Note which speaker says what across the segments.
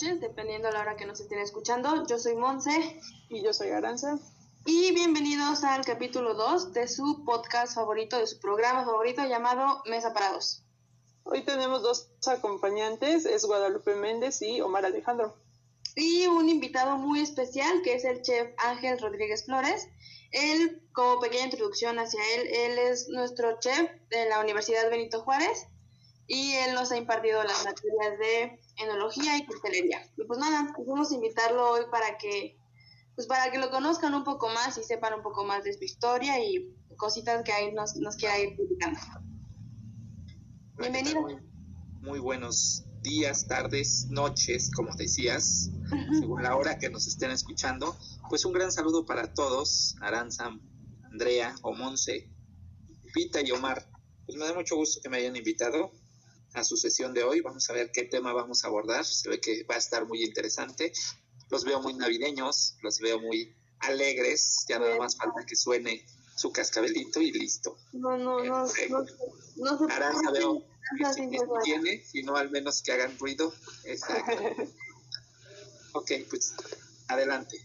Speaker 1: noches, dependiendo a la hora que nos estén escuchando. Yo soy Monse.
Speaker 2: Y yo soy Aranza.
Speaker 1: Y bienvenidos al capítulo 2 de su podcast favorito, de su programa favorito llamado Mesa para Dos.
Speaker 2: Hoy tenemos dos acompañantes, es Guadalupe Méndez y Omar Alejandro.
Speaker 1: Y un invitado muy especial que es el chef Ángel Rodríguez Flores. Él, como pequeña introducción hacia él, él es nuestro chef de la Universidad Benito Juárez y él nos ha impartido las materias de enología y coctelería. Y pues nada, quisimos invitarlo hoy para que pues para que lo conozcan un poco más y sepan un poco más de su historia y cositas que ahí nos, nos quiera ir publicando.
Speaker 3: Bienvenido. Muy, buenos días, tardes, noches, como decías, según la hora que nos estén escuchando. Pues un gran saludo para todos, Aranza, Andrea, Omonce, Pita y Omar. Pues me da mucho gusto que me hayan invitado a su sesión de hoy. Vamos a ver qué tema vamos a abordar. Se ve que va a estar muy interesante. Los veo muy navideños, los veo muy alegres. Ya nada más falta que suene su cascabelito y listo.
Speaker 1: No, no, no. no, no,
Speaker 3: Aranza veo que tiene, sino al menos que hagan ruido. Exacto. ok, pues adelante.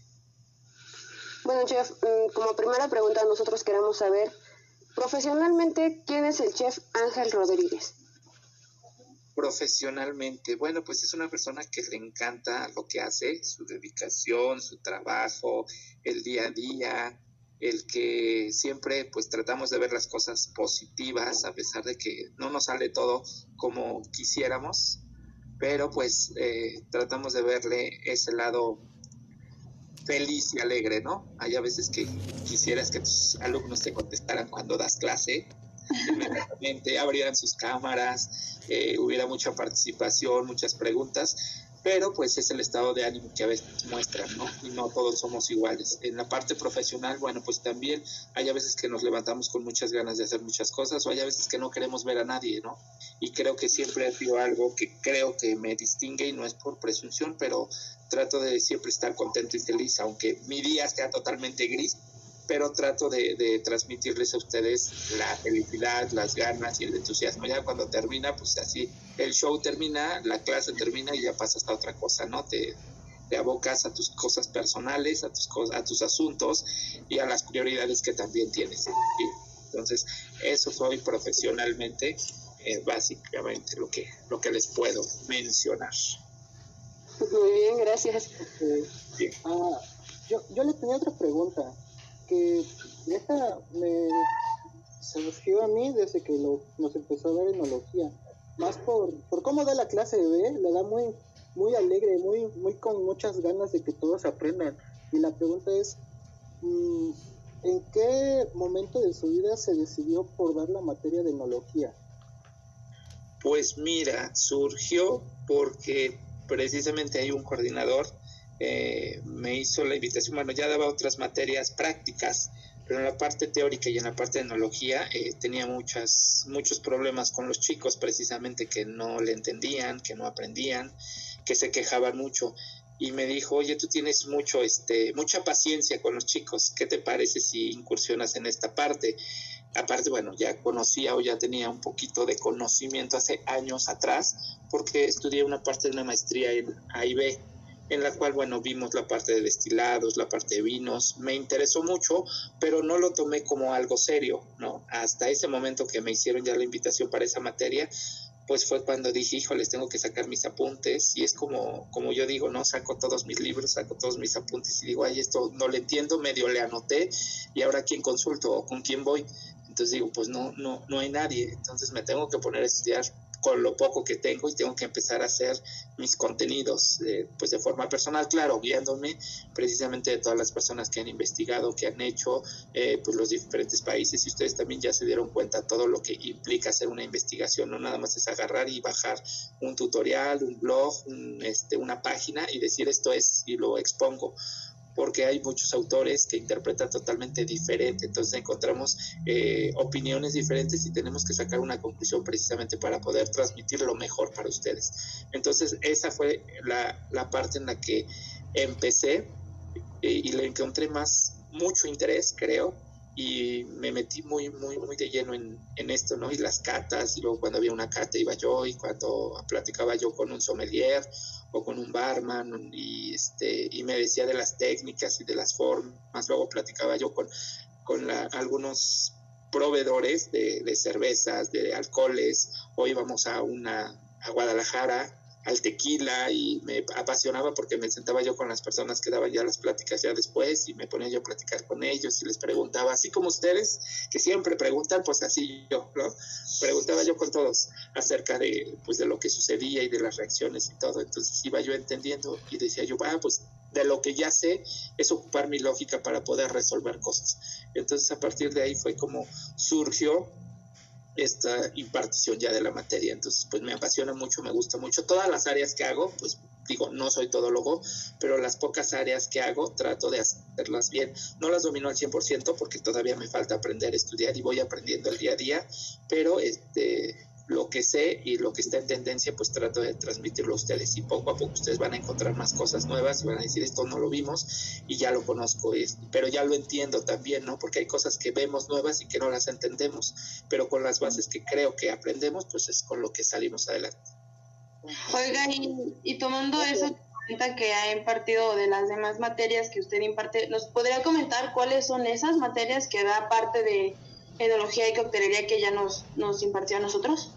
Speaker 4: Bueno, chef, mm, como primera pregunta nosotros queremos saber, profesionalmente, ¿quién es el chef Ángel Rodríguez?
Speaker 3: Profesionalmente, bueno, pues es una persona que le encanta lo que hace, su dedicación, su trabajo, el día a día, el que siempre pues tratamos de ver las cosas positivas a pesar de que no nos sale todo como quisiéramos, pero pues eh, tratamos de verle ese lado feliz y alegre, ¿no? Hay a veces que quisieras que tus alumnos te contestaran cuando das clase, inmediatamente abrieran sus cámaras, eh, hubiera mucha participación, muchas preguntas, pero pues es el estado de ánimo que a veces muestran, ¿no? Y no todos somos iguales. En la parte profesional, bueno, pues también hay a veces que nos levantamos con muchas ganas de hacer muchas cosas o hay a veces que no queremos ver a nadie, ¿no? Y creo que siempre ha sido algo que creo que me distingue y no es por presunción, pero trato de siempre estar contento y feliz, aunque mi día sea totalmente gris, pero trato de, transmitirles a ustedes la felicidad, las ganas y el entusiasmo. Ya cuando termina, pues así, el show termina, la clase termina y ya pasas a otra cosa, ¿no? Te, te abocas a tus cosas personales, a tus, a tus asuntos y a las prioridades que también tienes. Entonces, eso soy profesionalmente, eh, básicamente lo que, lo que les puedo mencionar.
Speaker 4: Muy bien, gracias.
Speaker 5: Ah, yo, yo le tenía otra pregunta que esta me surgió a mí desde que nos empezó a dar enología. Más por, por cómo da la clase B, le da muy, muy alegre, muy, muy con muchas ganas de que todos aprendan. Y la pregunta es, mm, ¿en qué momento de su vida se decidió por dar la materia de enología?
Speaker 3: Pues mira, surgió porque precisamente hay un coordinador eh, me hizo la invitación, bueno, ya daba otras materias prácticas, pero en la parte teórica y en la parte de enología eh, tenía muchas, muchos problemas con los chicos, precisamente que no le entendían, que no aprendían, que se quejaban mucho. Y me dijo, oye, tú tienes mucho, este, mucha paciencia con los chicos, ¿qué te parece si incursionas en esta parte? Aparte, bueno, ya conocía o ya tenía un poquito de conocimiento hace años atrás, porque estudié una parte de una maestría en AIB, en la cual, bueno, vimos la parte de destilados, la parte de vinos, me interesó mucho, pero no lo tomé como algo serio, ¿no? Hasta ese momento que me hicieron ya la invitación para esa materia, pues fue cuando dije, híjoles, tengo que sacar mis apuntes, y es como, como yo digo, ¿no? Saco todos mis libros, saco todos mis apuntes, y digo, ay, esto no lo entiendo, medio le anoté, y ahora quién consulto o con quién voy. Entonces digo, pues no, no, no hay nadie, entonces me tengo que poner a estudiar con lo poco que tengo y tengo que empezar a hacer mis contenidos eh, pues de forma personal, claro, guiándome precisamente de todas las personas que han investigado, que han hecho eh, pues los diferentes países y ustedes también ya se dieron cuenta todo lo que implica hacer una investigación, no nada más es agarrar y bajar un tutorial, un blog, este, una página y decir esto es y lo expongo porque hay muchos autores que interpretan totalmente diferente, entonces encontramos eh, opiniones diferentes y tenemos que sacar una conclusión precisamente para poder transmitir lo mejor para ustedes. Entonces esa fue la, la parte en la que empecé eh, y le encontré más, mucho interés, creo, y me metí muy, muy, muy de lleno en, en, esto, ¿no? Y las catas, y luego cuando había una cata iba yo, y cuando platicaba yo con un sommelier, con un barman y este y me decía de las técnicas y de las formas. Luego platicaba yo con con algunos proveedores de, de, cervezas de alcoholes. O íbamos a una a Guadalajara al tequila y me apasionaba porque me sentaba yo con las personas que daban ya las pláticas ya después y me ponía yo a platicar con ellos y les preguntaba, así como ustedes, que siempre preguntan, pues así yo, ¿no? Preguntaba yo con todos acerca de, pues, de lo que sucedía y de las reacciones y todo. Entonces iba yo entendiendo y decía yo, ah, pues de lo que ya sé es ocupar mi lógica para poder resolver cosas. Entonces a partir de ahí fue como surgió esta impartición ya de la materia. Entonces, pues me apasiona mucho, me gusta mucho. Todas las áreas que hago, pues digo, no soy todólogo, pero las pocas áreas que hago trato de hacerlas bien. No las domino al 100% porque todavía me falta aprender, estudiar y voy aprendiendo el día a día, pero este lo que sé y lo que está en tendencia, pues trato de transmitirlo a ustedes y poco a poco ustedes van a encontrar más cosas nuevas y van a decir esto no lo vimos y ya lo conozco, pero ya lo entiendo también, ¿no? Porque hay cosas que vemos nuevas y que no las entendemos, pero con las bases que creo que aprendemos, pues es con lo que salimos adelante.
Speaker 1: Oiga, y, tomando eso cuenta que ha impartido de las demás materias que usted imparte, ¿nos podría comentar cuáles son esas materias que da parte de enología y coctelería que ya nos, nos impartió a nosotros?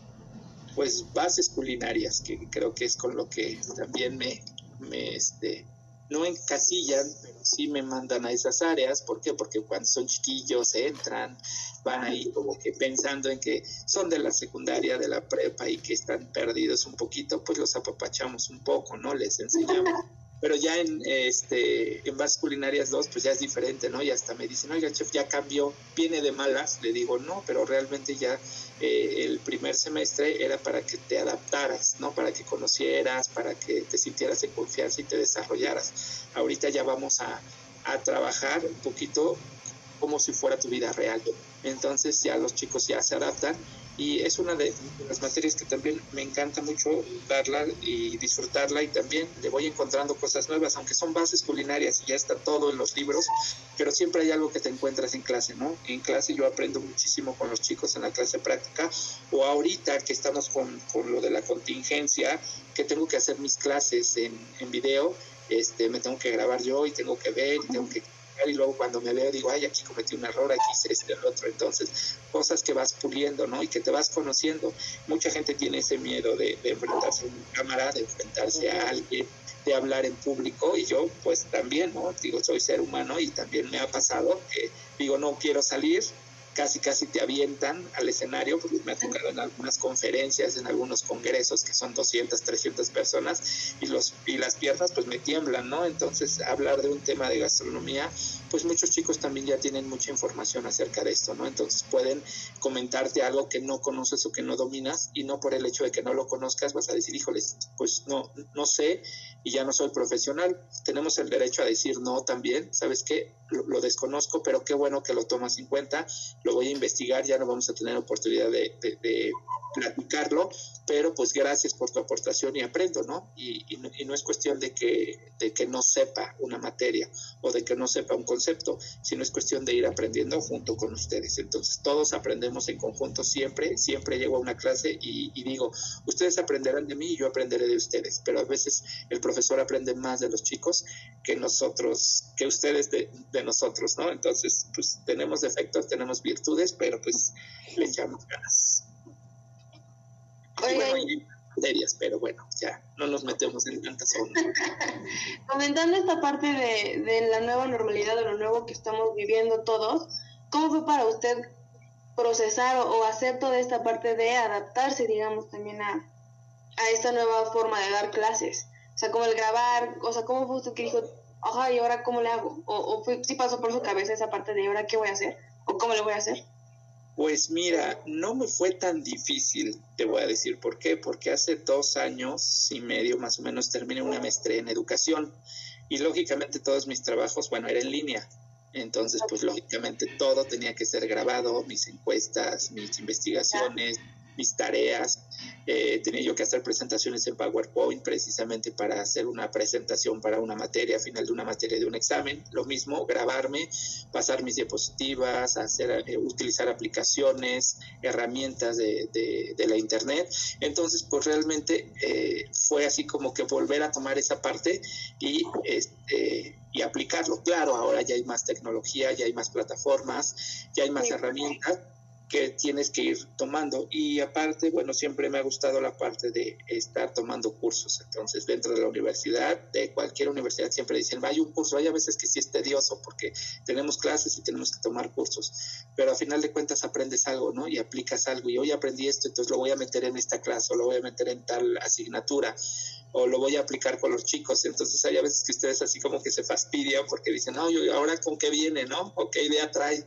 Speaker 3: Pues bases culinarias, que creo que es con lo que también me, me este, no encasillan, pero sí me mandan a esas áreas. ¿Por qué? Porque cuando son chiquillos entran, van ahí como que pensando en que son de la secundaria, de la prepa y que están perdidos un poquito, pues los apapachamos un poco, ¿no? Les enseñamos pero ya en este en Bases Culinarias 2 pues ya es diferente, ¿no? Y hasta me dicen, oiga, chef, ya cambió, viene de malas. Le digo, no, pero realmente ya eh, el primer semestre era para que te adaptaras, ¿no? Para que conocieras, para que te sintieras en confianza y te desarrollaras. Ahorita ya vamos a, a trabajar un poquito como si fuera tu vida real. Entonces ya los chicos ya se adaptan y es una de las materias que también me encanta mucho darla y disfrutarla y también le voy encontrando cosas nuevas, aunque son bases culinarias y ya está todo en los libros, pero siempre hay algo que te encuentras en clase, ¿no? En clase yo aprendo muchísimo con los chicos en la clase práctica o ahorita que estamos con, con lo de la contingencia, que tengo que hacer mis clases en, en video, este, me tengo que grabar yo y tengo que ver y tengo que y luego cuando me veo digo, ay, aquí cometí un error, aquí hice este, el otro. Entonces, cosas que vas puliendo, ¿no? Y que te vas conociendo. Mucha gente tiene ese miedo de, enfrentarse a una cámara, de enfrentarse a alguien, de hablar en público y yo pues también, ¿no? Digo, soy ser humano y también me ha pasado que digo, no quiero salir, casi casi te avientan al escenario, porque me ha tocado en algunas conferencias, en algunos congresos que son 200, 300 personas y, los, y las piernas pues me tiemblan, ¿no? Entonces hablar de un tema de gastronomía, pues muchos chicos también ya tienen mucha información acerca de esto, ¿no? Entonces pueden comentarte algo que no conoces o que no dominas y no por el hecho de que no lo conozcas vas a decir, híjoles, pues no, no sé y ya no soy profesional. Tenemos el derecho a decir no también, ¿sabes qué? Lo, desconozco, pero qué bueno que lo tomas en cuenta, lo voy a investigar, ya no vamos a tener oportunidad de, platicarlo, pero pues gracias por tu aportación y aprendo, ¿no? Y, y, no, es cuestión de que, de que no sepa una materia o de que no sepa un concepto, sino es cuestión de ir aprendiendo junto con ustedes. Entonces todos aprendemos en conjunto siempre, siempre llego a una clase y, y digo, ustedes aprenderán de mí y yo aprenderé de ustedes, pero a veces el profesor aprende más de los chicos que nosotros, que ustedes de, nosotros, ¿no? Entonces, pues tenemos defectos, tenemos virtudes, pero pues le echamos ganas. Pero bueno, ya no nos metemos en tantas ondas.
Speaker 1: Comentando esta parte de, de la nueva normalidad, de lo nuevo que estamos viviendo todos, ¿cómo fue para usted procesar o, hacer toda esta parte de adaptarse, digamos, también a, a esta nueva forma de dar clases? O sea, como el grabar, o sea, ¿cómo fue usted que dijo, ajá, ¿y ahora cómo le hago? O, o fue, pasó por su cabeza esa parte de, ¿ahora qué voy a hacer? ¿O cómo le voy a hacer?
Speaker 3: Pues mira, no me fue tan difícil, te voy a decir por qué, porque hace dos años y medio más o menos terminé una maestría en educación y lógicamente todos mis trabajos, bueno, era en línea, entonces pues lógicamente todo tenía que ser grabado, mis encuestas, mis investigaciones, mis tareas, eh, tenía yo que hacer presentaciones en PowerPoint precisamente para hacer una presentación para una materia, final de una materia de un examen. Lo mismo, grabarme, pasar mis diapositivas, hacer, eh, utilizar aplicaciones, herramientas de, de, la Internet. Entonces, pues realmente eh, fue así como que volver a tomar esa parte y, este, y aplicarlo. Claro, ahora ya hay más tecnología, ya hay más plataformas, ya hay más herramientas que tienes que ir tomando. Y aparte, bueno, siempre me ha gustado la parte de estar tomando cursos. Entonces, dentro de la universidad, de cualquier universidad, siempre dicen, vaya un curso. Hay a veces que sí es tedioso porque tenemos clases y tenemos que tomar cursos. Pero a final de cuentas aprendes algo, ¿no? Y aplicas algo. Y hoy aprendí esto, entonces lo voy a meter en esta clase o lo voy a meter en tal asignatura o lo voy a aplicar con los chicos. Entonces hay a veces que ustedes así como que se fastidian porque dicen, no, yo ahora con qué viene, ¿no? O qué idea trae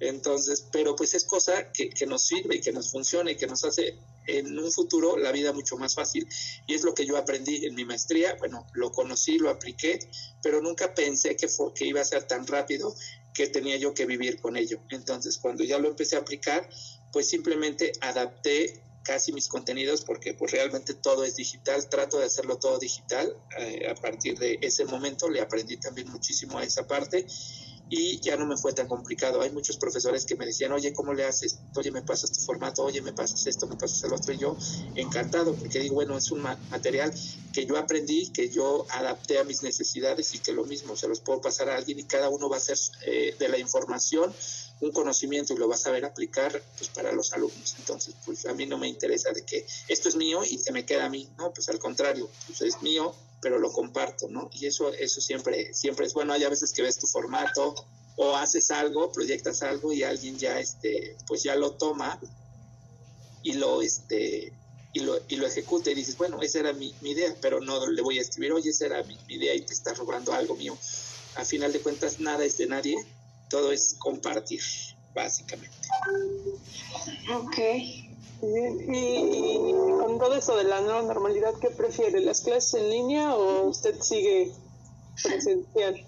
Speaker 3: entonces, pero pues es cosa que, que, nos sirve y que nos funciona y que nos hace en un futuro la vida mucho más fácil. Y es lo que yo aprendí en mi maestría. Bueno, lo conocí, lo apliqué, pero nunca pensé que, que iba a ser tan rápido que tenía yo que vivir con ello. Entonces, cuando ya lo empecé a aplicar, pues simplemente adapté casi mis contenidos porque pues realmente todo es digital, trato de hacerlo todo digital. Eh, a partir de ese momento le aprendí también muchísimo a esa parte y ya no me fue tan complicado. Hay muchos profesores que me decían, oye, ¿cómo le haces? Oye, me pasas tu formato, oye, me pasas esto, me pasas el otro. Y yo encantado, porque digo, bueno, es un material que yo aprendí, que yo adapté a mis necesidades y que lo mismo se los puedo pasar a alguien y cada uno va a hacer eh, de la información un conocimiento y lo va a saber aplicar pues para los alumnos. Entonces, pues a mí no me interesa de que esto es mío y se me queda a mí, no, pues al contrario, pues es mío, pero lo comparto, ¿no? Y eso, eso siempre, siempre es bueno. Hay a veces que ves tu formato o haces algo, proyectas algo y alguien ya, este, pues ya lo toma y lo, este, y lo, y lo ejecuta y dices, bueno, esa era mi, idea, pero no le voy a escribir, oye, esa era mi, idea y te está robando algo mío. A final de cuentas, nada es de nadie, todo es compartir, básicamente.
Speaker 1: Ok.
Speaker 2: Y, con todo eso de la nueva normalidad, ¿qué prefiere? ¿Las clases en línea o usted sigue presencial?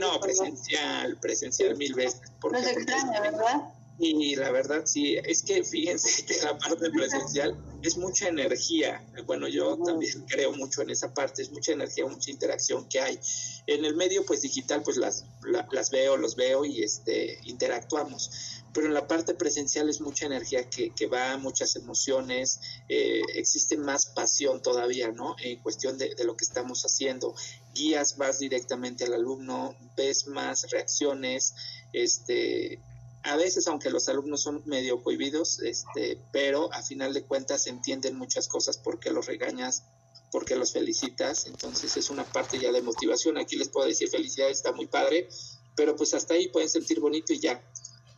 Speaker 3: No, presencial, presencial mil veces.
Speaker 1: Porque, no extraña, ¿verdad?
Speaker 3: Y la verdad, sí, es que fíjense que la parte presencial es mucha energía. Bueno, yo también creo mucho en esa parte, es mucha energía, mucha interacción que hay. En el medio, pues digital, pues las, las veo, los veo y este, interactuamos pero en la parte presencial es mucha energía que, que va, muchas emociones, eh, existe más pasión todavía, ¿no? En cuestión de, de, lo que estamos haciendo. Guías más directamente al alumno, ves más reacciones, este, a veces, aunque los alumnos son medio cohibidos, este, pero a final de cuentas entienden muchas cosas porque los regañas, porque los felicitas, entonces es una parte ya de motivación. Aquí les puedo decir felicidades, está muy padre, pero pues hasta ahí pueden sentir bonito y ya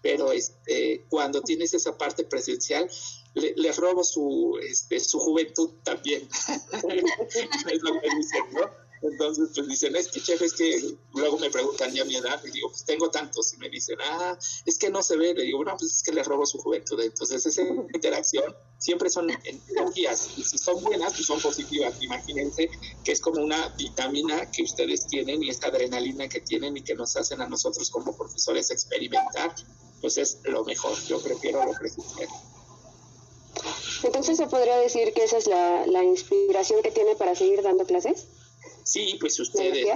Speaker 3: pero este, cuando tienes esa parte presencial, le, robo su, este, su juventud también. es lo que dicen, ¿no? Entonces, pues dicen, es que chef, es que luego me preguntan ya mi edad, y digo, pues tengo tantos, y me dicen, ah, es que no se ve, le digo, no, pues es que les robo su juventud. Entonces, esa interacción siempre son energías, y si son buenas, pues son positivas. Imagínense que es como una vitamina que ustedes tienen y esta adrenalina que tienen y que nos hacen a nosotros como profesores experimentar pues es lo mejor. Yo prefiero lo presencial.
Speaker 4: Entonces, ¿se podría decir que esa es la, la inspiración que tiene para seguir dando clases?
Speaker 3: Sí, pues ustedes,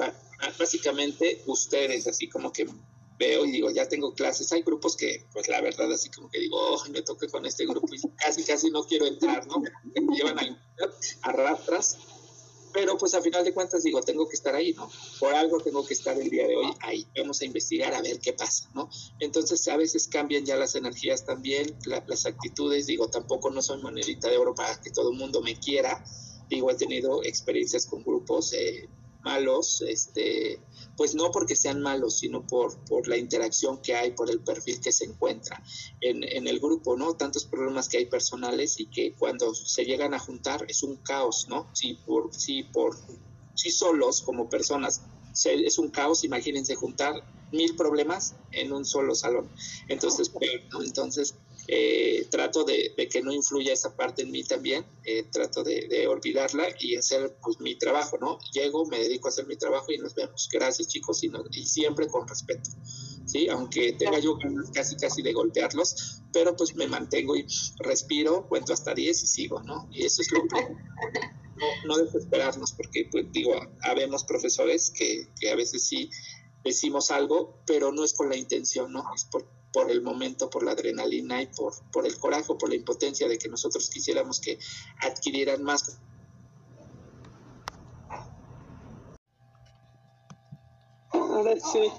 Speaker 3: básicamente ustedes, así como que veo y digo, ya tengo clases. Hay grupos que, pues la verdad, así como que digo, oh, me toque con este grupo y casi, casi no quiero entrar, ¿no? Me llevan a, a rastras pero pues a final de cuentas digo, tengo que estar ahí, ¿no? Por algo tengo que estar el día de hoy ahí. Vamos a investigar a ver qué pasa, ¿no? Entonces a veces cambian ya las energías también, las actitudes, digo, tampoco no soy monedita de oro para que todo el mundo me quiera. Digo, he tenido experiencias con grupos eh, malos, este, pues no porque sean malos, sino por, por la interacción que hay, por el perfil que se encuentra en, en, el grupo, ¿no? Tantos problemas que hay personales y que cuando se llegan a juntar es un caos, ¿no? Si por, si por, si solos como personas es un caos, imagínense juntar mil problemas en un solo salón. Entonces, Entonces, eh, trato de, que no influya esa parte en mí también, eh, trato de, olvidarla y hacer pues, mi trabajo, ¿no? Llego, me dedico a hacer mi trabajo y nos vemos. Gracias chicos y, siempre con respeto, ¿sí? Aunque tenga yo casi casi de golpearlos, pero pues me mantengo y respiro, cuento hasta 10 y sigo, ¿no? Y eso es lo que... No, no desesperarnos, porque pues digo, habemos profesores que, que a veces sí decimos algo, pero no es con la intención, ¿no? Es por, por el momento, por la adrenalina y por, por el coraje, por la impotencia de que nosotros quisiéramos que adquirieran más.
Speaker 2: Ahora sí.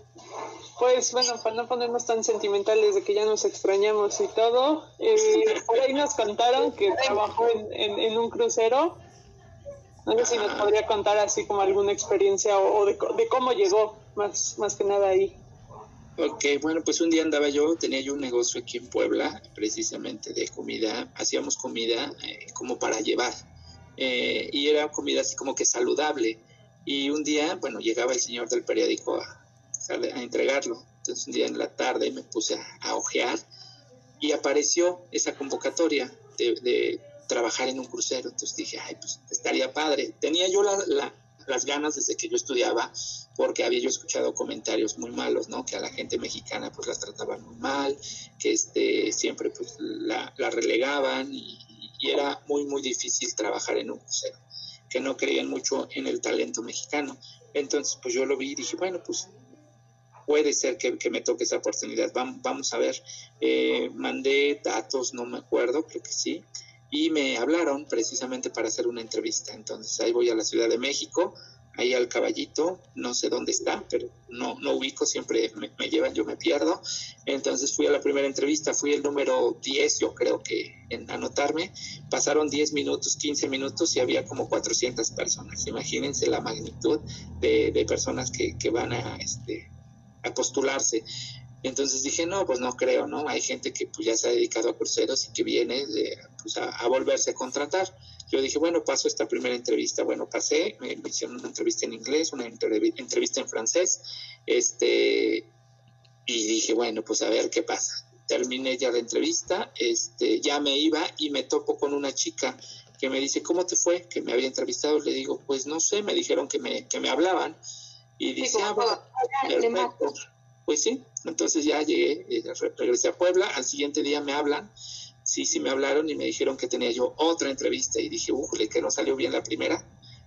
Speaker 2: Pues bueno, para no ponernos tan sentimentales de que ya nos extrañamos y todo, eh, por ahí nos contaron que trabajó en, en, un crucero. No sé si nos podría contar así como alguna experiencia o, o de, de cómo llegó más, más que nada ahí.
Speaker 3: Ok, bueno, pues un día andaba yo, tenía yo un negocio aquí en Puebla, precisamente de comida, hacíamos comida eh, como para llevar, eh, y era comida así como que saludable. Y un día, bueno, llegaba el señor del periódico a, a entregarlo. Entonces un día en la tarde me puse a, a ojear y apareció esa convocatoria de, de, trabajar en un crucero. Entonces dije, ay, pues estaría padre. Tenía yo la, la, las ganas desde que yo estudiaba porque había yo escuchado comentarios muy malos, ¿no? Que a la gente mexicana pues las trataban muy mal, que este, siempre pues la, relegaban y, y, era muy, muy difícil trabajar en un crucero, que no creían mucho en el talento mexicano. Entonces pues yo lo vi y dije, bueno, pues puede ser que, que me toque esa oportunidad, vamos, vamos a ver. Eh, mandé datos, no me acuerdo, creo que sí, y me hablaron precisamente para hacer una entrevista. Entonces ahí voy a la Ciudad de México, ahí al caballito, no sé dónde está, pero no, no ubico, siempre me, me, llevan, yo me pierdo. Entonces fui a la primera entrevista, fui el número 10, yo creo que en anotarme, pasaron 10 minutos, 15 minutos y había como 400 personas. Imagínense la magnitud de, de personas que, que, van a, este, a postularse. Entonces dije, no, pues no creo, ¿no? Hay gente que pues, ya se ha dedicado a cruceros y que viene de, pues, a, a volverse a contratar yo dije, bueno, paso esta primera entrevista. Bueno, pasé, me, me hicieron una entrevista en inglés, una entrevista en francés, este, y dije, bueno, pues a ver qué pasa. Terminé ya la entrevista, este, ya me iba y me topo con una chica que me dice, ¿cómo te fue? Que me había entrevistado. Le digo, pues no sé, me dijeron que me, que me hablaban. Y dice, ah, bueno, perfecto. Pues sí, entonces ya llegué, eh, regresé a Puebla, al siguiente día me hablan sí, sí me hablaron y me dijeron que tenía yo otra entrevista y dije, ujule, que no salió bien la primera.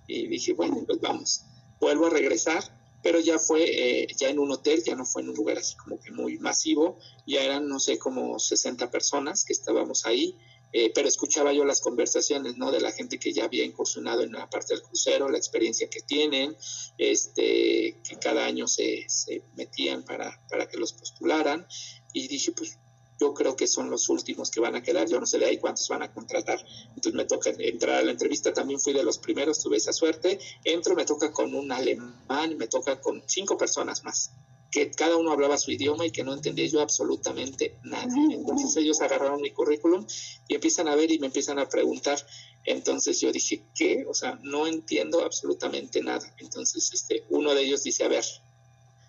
Speaker 3: Y dije, bueno, pues vamos, vuelvo a regresar, pero ya fue eh, ya en un hotel, ya no fue en un lugar así como que muy masivo, ya eran, no sé, como 60 personas que estábamos ahí, eh, pero escuchaba yo las conversaciones, ¿no? De la gente que ya había incursionado en la parte del crucero, la experiencia que tienen, este, que cada año se, se metían para, para que los postularan, y dije, pues yo creo que son los últimos que van a quedar, yo no sé de ahí cuántos van a contratar. Entonces me toca entrar a la entrevista, también fui de los primeros, tuve esa suerte, entro, me toca con un alemán, me toca con cinco personas más, que cada uno hablaba su idioma y que no entendía yo absolutamente nada. Entonces ellos agarraron mi currículum y empiezan a ver y me empiezan a preguntar. Entonces yo dije, ¿qué? O sea, no entiendo absolutamente nada. Entonces este, uno de ellos dice, a ver,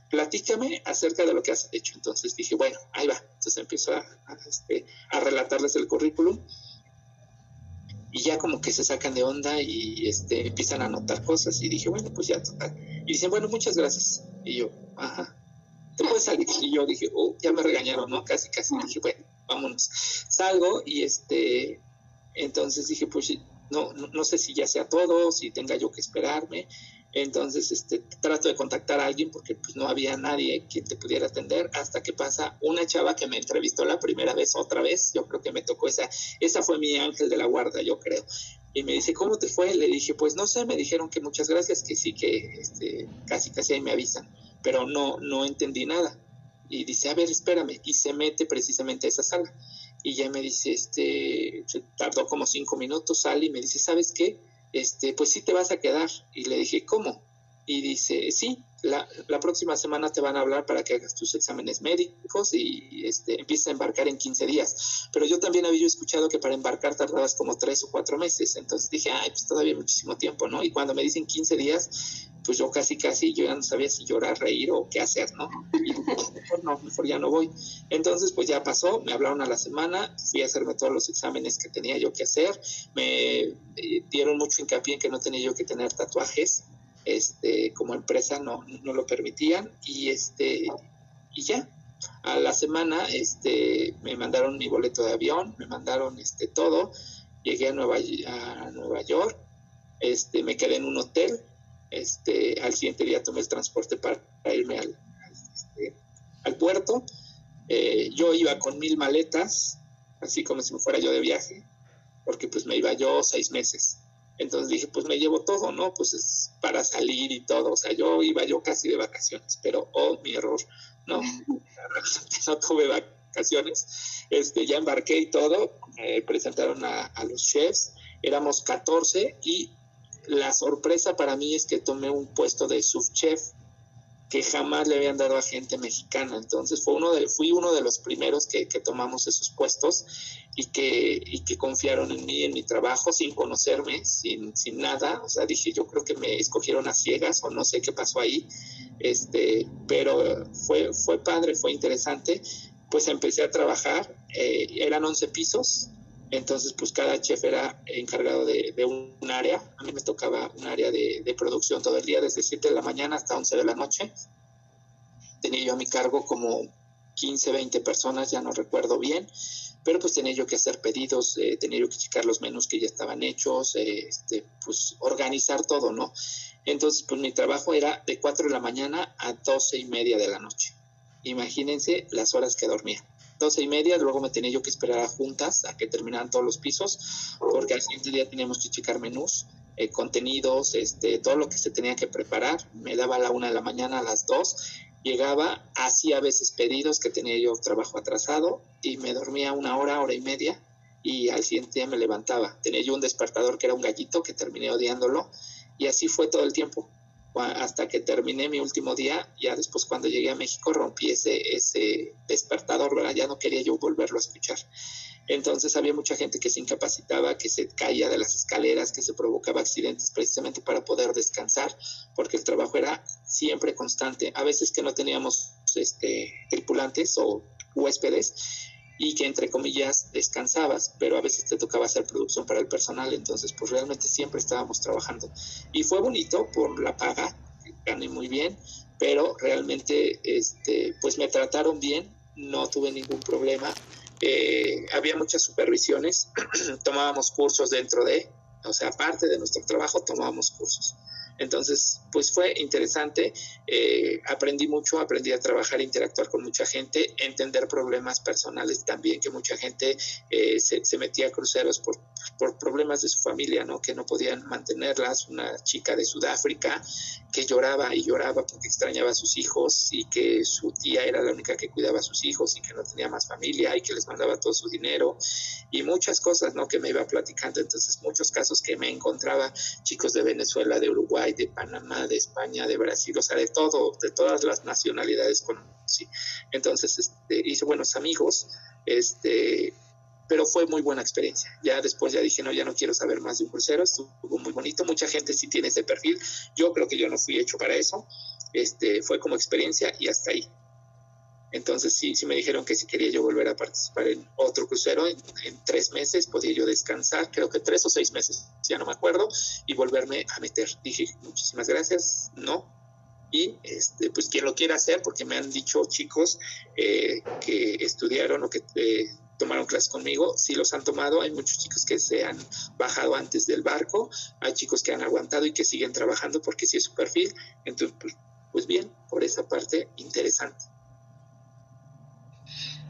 Speaker 3: platícame acerca de lo que has hecho. Entonces dije, bueno, ahí va. Entonces empiezo a, a, este, a relatarles el currículum y ya como que se sacan de onda y este, empiezan a anotar cosas y dije, bueno, pues ya total. Y dicen, bueno, muchas gracias. Y yo, ajá, te puedes salir. Y yo dije, oh, ya me regañaron, ¿no? Casi, casi. Y dije, bueno, vámonos. Salgo y este, entonces dije, pues no, no, no sé si ya sea todo, si tenga yo que esperarme. Entonces, este, trato de contactar a alguien porque pues no había nadie quien te pudiera atender hasta que pasa una chava que me entrevistó la primera vez, otra vez, yo creo que me tocó esa, esa fue mi ángel de la guarda, yo creo. Y me dice, ¿cómo te fue? Le dije, pues no sé, me dijeron que muchas gracias, que sí, que este, casi, casi ahí me avisan, pero no, no entendí nada. Y dice, a ver, espérame, y se mete precisamente a esa sala. Y ya me dice, este, tardó como cinco minutos, sale y me dice, ¿sabes qué? Este, pues sí te vas a quedar. Y le dije, ¿cómo? Y dice, sí, la, la, próxima semana te van a hablar para que hagas tus exámenes médicos y este, empieces a embarcar en 15 días. Pero yo también había escuchado que para embarcar tardabas como tres o cuatro meses. Entonces dije, ay, pues todavía muchísimo tiempo, ¿no? Y cuando me dicen 15 días, pues yo casi, casi, yo ya no sabía si llorar, reír o qué hacer, ¿no? Y mejor no, mejor ya no voy. Entonces, pues ya pasó, me hablaron a la semana, fui a hacerme todos los exámenes que tenía yo que hacer, me eh, dieron mucho hincapié en que no tenía yo que tener tatuajes, este, como empresa no, no lo permitían, y este, y ya, A la semana este, me mandaron mi boleto de avión, me mandaron este, todo, llegué a Nueva, a Nueva York, este, me quedé en un hotel, este, al siguiente día tomé el transporte para irme al, este, al puerto. Eh, yo iba con mil maletas, así como si me fuera yo de viaje, porque pues me iba yo seis meses. Entonces dije, pues me llevo todo, ¿no? Pues es para salir y todo. O sea, yo iba yo casi de vacaciones, pero oh, mi error, no, no tuve vacaciones. Este, ya embarqué y todo, me presentaron a, a los chefs, éramos 14 y la sorpresa para mí es que tomé un puesto de subchef que jamás le habían dado a gente mexicana. Entonces fue uno de, fui uno de los primeros que, tomamos esos puestos y que, y que confiaron en mí, en mi trabajo, sin conocerme, sin, sin nada. O sea, dije, yo creo que me escogieron a ciegas o no sé qué pasó ahí. Este, pero fue, fue padre, fue interesante. Pues empecé a trabajar, eh, eran 11 pisos, entonces, pues cada chef era encargado de, un, área. A mí me tocaba un área de, producción todo el día, desde 7 de la mañana hasta 11 de la noche. Tenía yo a mi cargo como 15, 20 personas, ya no recuerdo bien, pero pues tenía yo que hacer pedidos, eh, tenía yo que checar los menús que ya estaban hechos, eh, este, pues organizar todo, ¿no? Entonces, pues mi trabajo era de 4 de la mañana a 12 y media de la noche. Imagínense las horas que dormía doce y media, luego me tenía yo que esperar a juntas a que terminaran todos los pisos, porque al siguiente día teníamos que checar menús, eh, contenidos, este, todo lo que se tenía que preparar. Me daba a la una de la mañana, a las dos, llegaba, hacía a veces pedidos que tenía yo trabajo atrasado y me dormía una hora, hora y media y al siguiente día me levantaba. Tenía yo un despertador que era un gallito que terminé odiándolo y así fue todo el tiempo hasta que terminé mi último día, ya después cuando llegué a México rompí ese, ese despertador, ¿verdad? ya no quería yo volverlo a escuchar. Entonces había mucha gente que se incapacitaba, que se caía de las escaleras, que se provocaba accidentes precisamente para poder descansar, porque el trabajo era siempre constante. A veces que no teníamos este, tripulantes o huéspedes, y que entre comillas descansabas, pero a veces te tocaba hacer producción para el personal, entonces pues realmente siempre estábamos trabajando. Y fue bonito por la paga, gané muy bien, pero realmente este, pues me trataron bien, no tuve ningún problema. Eh, había muchas supervisiones, tomábamos cursos dentro de, o sea, aparte de nuestro trabajo, tomábamos cursos. Entonces, pues fue interesante, eh, aprendí mucho, aprendí a trabajar, interactuar con mucha gente, entender problemas personales también, que mucha gente eh, se, metía a cruceros por, por, problemas de su familia, ¿no? Que no podían mantenerlas, una chica de Sudáfrica que lloraba y lloraba porque extrañaba a sus hijos y que su tía era la única que cuidaba a sus hijos y que no tenía más familia y que les mandaba todo su dinero y muchas cosas, ¿no? Que me iba platicando, entonces muchos casos que me encontraba, chicos de Venezuela, de Uruguay, de Panamá, de España, de Brasil, o sea, de todo, de todas las nacionalidades conocí. Entonces, este, hice buenos amigos, este, pero fue muy buena experiencia. Ya después ya dije, no, ya no quiero saber más de un crucero, estuvo muy bonito, mucha gente sí tiene ese perfil, yo creo que yo no fui hecho para eso, este, fue como experiencia y hasta ahí. Entonces sí, sí me dijeron que si quería yo volver a participar en otro crucero, en, tres meses podía yo descansar, creo que tres o seis meses, ya no me acuerdo, y volverme a meter. Dije, muchísimas gracias, no. Y este, pues quien lo quiera hacer, porque me han dicho chicos eh, que estudiaron o que eh, tomaron clases conmigo, sí los han tomado, hay muchos chicos que se han bajado antes del barco, hay chicos que han aguantado y que siguen trabajando porque sí es su perfil, entonces pues, pues bien, por esa parte interesante.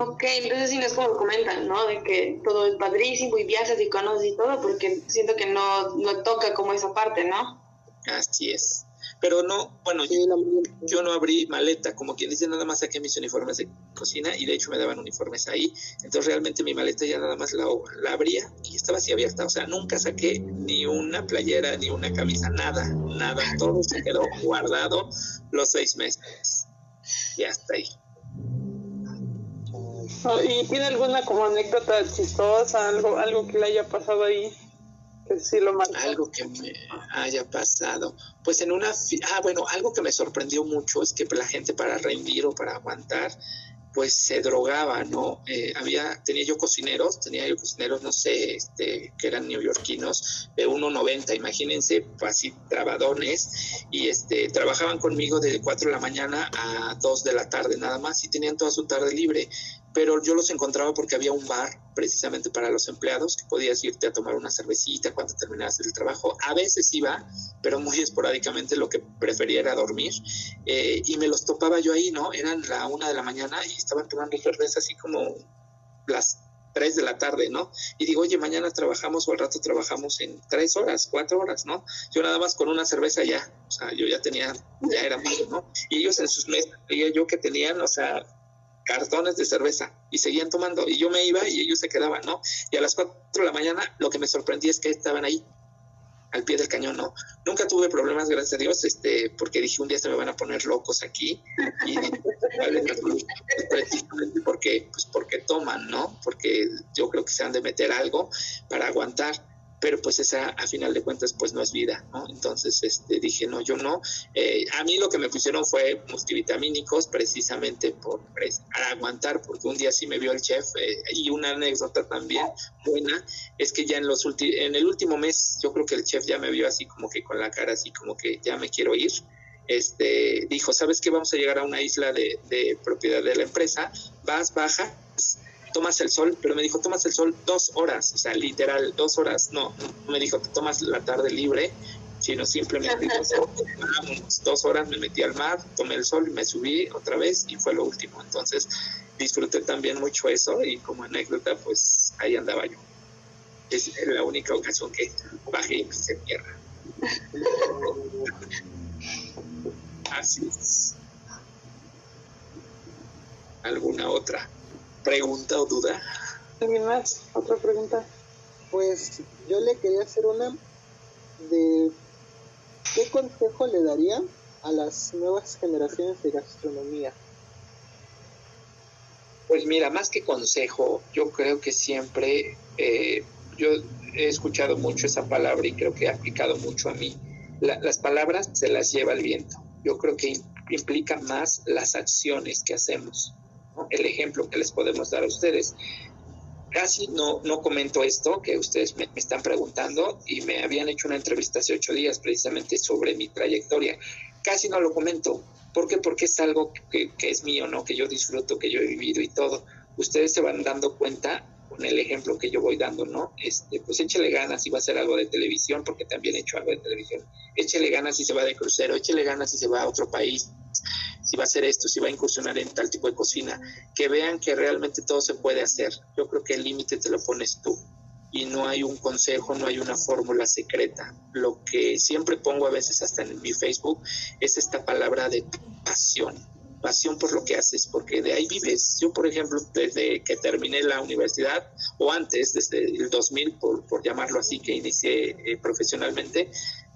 Speaker 1: Ok, entonces sí no es como comentan, ¿no? De que todo es padrísimo y viajas y conoces y todo, porque siento que no, no toca como esa parte, ¿no?
Speaker 3: Así es. Pero no, bueno, yo, no abrí maleta, como quien dice, nada más saqué mis uniformes de cocina y de hecho me daban uniformes ahí. Entonces realmente mi maleta ya nada más la, la abría y estaba así abierta. O sea, nunca saqué ni una playera, ni una camisa, nada, nada. Todo se quedó guardado los seis meses. Y hasta ahí.
Speaker 2: ¿Y tiene alguna como anécdota chistosa, algo, algo que le haya pasado ahí? Que sí lo
Speaker 3: Algo que me haya pasado. Pues en una... Ah, bueno, algo que me sorprendió mucho es que la gente para rendir o para aguantar pues se drogaba, ¿no? Eh, había, tenía yo cocineros, tenía yo cocineros, no sé, este, que eran neoyorquinos, de 1.90, imagínense, así trabadones, y este, trabajaban conmigo de 4 de la mañana a 2 de la tarde nada más, y tenían toda su tarde libre pero yo los encontraba porque había un bar precisamente para los empleados que podías irte a tomar una cervecita cuando terminabas el trabajo. A veces iba, pero muy esporádicamente lo que prefería era dormir eh, y me los topaba yo ahí, ¿no? Eran la una de la mañana y estaban tomando cerveza así como las tres de la tarde, ¿no? Y digo, oye, mañana trabajamos o al rato trabajamos en tres horas, cuatro horas, ¿no? Yo nada más con una cerveza ya, o sea, yo ya tenía, ya era mío, ¿no? Y ellos en sus mesas, yo que tenían, o sea, cartones de cerveza y seguían tomando y yo me iba y ellos se quedaban, ¿no? Y a las 4 de la mañana lo que me sorprendía es que estaban ahí al pie del cañón, ¿no? Nunca tuve problemas, gracias a Dios, este, porque dije un día se me van a poner locos aquí y porque, pues porque toman, ¿no? Porque yo creo que se han de meter algo para aguantar pero pues esa a final de cuentas pues no es vida, ¿no? Entonces este, dije, no, yo no. Eh, a mí lo que me pusieron fue multivitamínicos precisamente por para aguantar, porque un día sí me vio el chef eh, y una anécdota también buena es que ya en, los en el último mes yo creo que el chef ya me vio así como que con la cara así como que ya me quiero ir. Este, dijo, ¿sabes qué? Vamos a llegar a una isla de, de propiedad de la empresa, vas, baja, tomas el sol, pero me dijo, tomas el sol dos horas, o sea, literal, dos horas. No, no me dijo, tomas la tarde libre, sino simplemente dos, horas me metí al mar, tomé el sol y me subí otra vez y fue lo último. Entonces disfruté también mucho eso y como anécdota, pues ahí andaba yo. Es la única ocasión que bajé y pisé tierra. Así es. ¿Alguna otra? Pregunta o duda?
Speaker 2: ¿Alguien más? ¿Otra pregunta?
Speaker 5: Pues yo le quería hacer una de qué consejo le daría a las nuevas generaciones de gastronomía.
Speaker 3: Pues mira, más que consejo, yo creo que siempre, eh, yo he escuchado mucho esa palabra y creo que he aplicado mucho a mí. las palabras se las lleva el viento. Yo creo que implica más las acciones que hacemos el ejemplo que les podemos dar a ustedes. Casi no, no comento esto que ustedes me, están preguntando y me habían hecho una entrevista hace ocho días precisamente sobre mi trayectoria. Casi no lo comento. ¿Por qué? Porque es algo que, que es mío, ¿no? Que yo disfruto, que yo he vivido y todo. Ustedes se van dando cuenta con el ejemplo que yo voy dando, ¿no? Este, pues échele ganas si va a hacer algo de televisión, porque también he hecho algo de televisión. Échele ganas si se va de crucero, échele ganas si se va a otro país, si va a hacer esto, si va a incursionar en tal tipo de cocina, que vean que realmente todo se puede hacer. Yo creo que el límite te lo pones tú y no hay un consejo, no hay una fórmula secreta. Lo que siempre pongo a veces hasta en mi Facebook es esta palabra de pasión, pasión por lo que haces, porque de ahí vives. Yo, por ejemplo, desde que terminé la universidad, o antes, desde el 2000, por, por llamarlo así, que inicié eh, profesionalmente,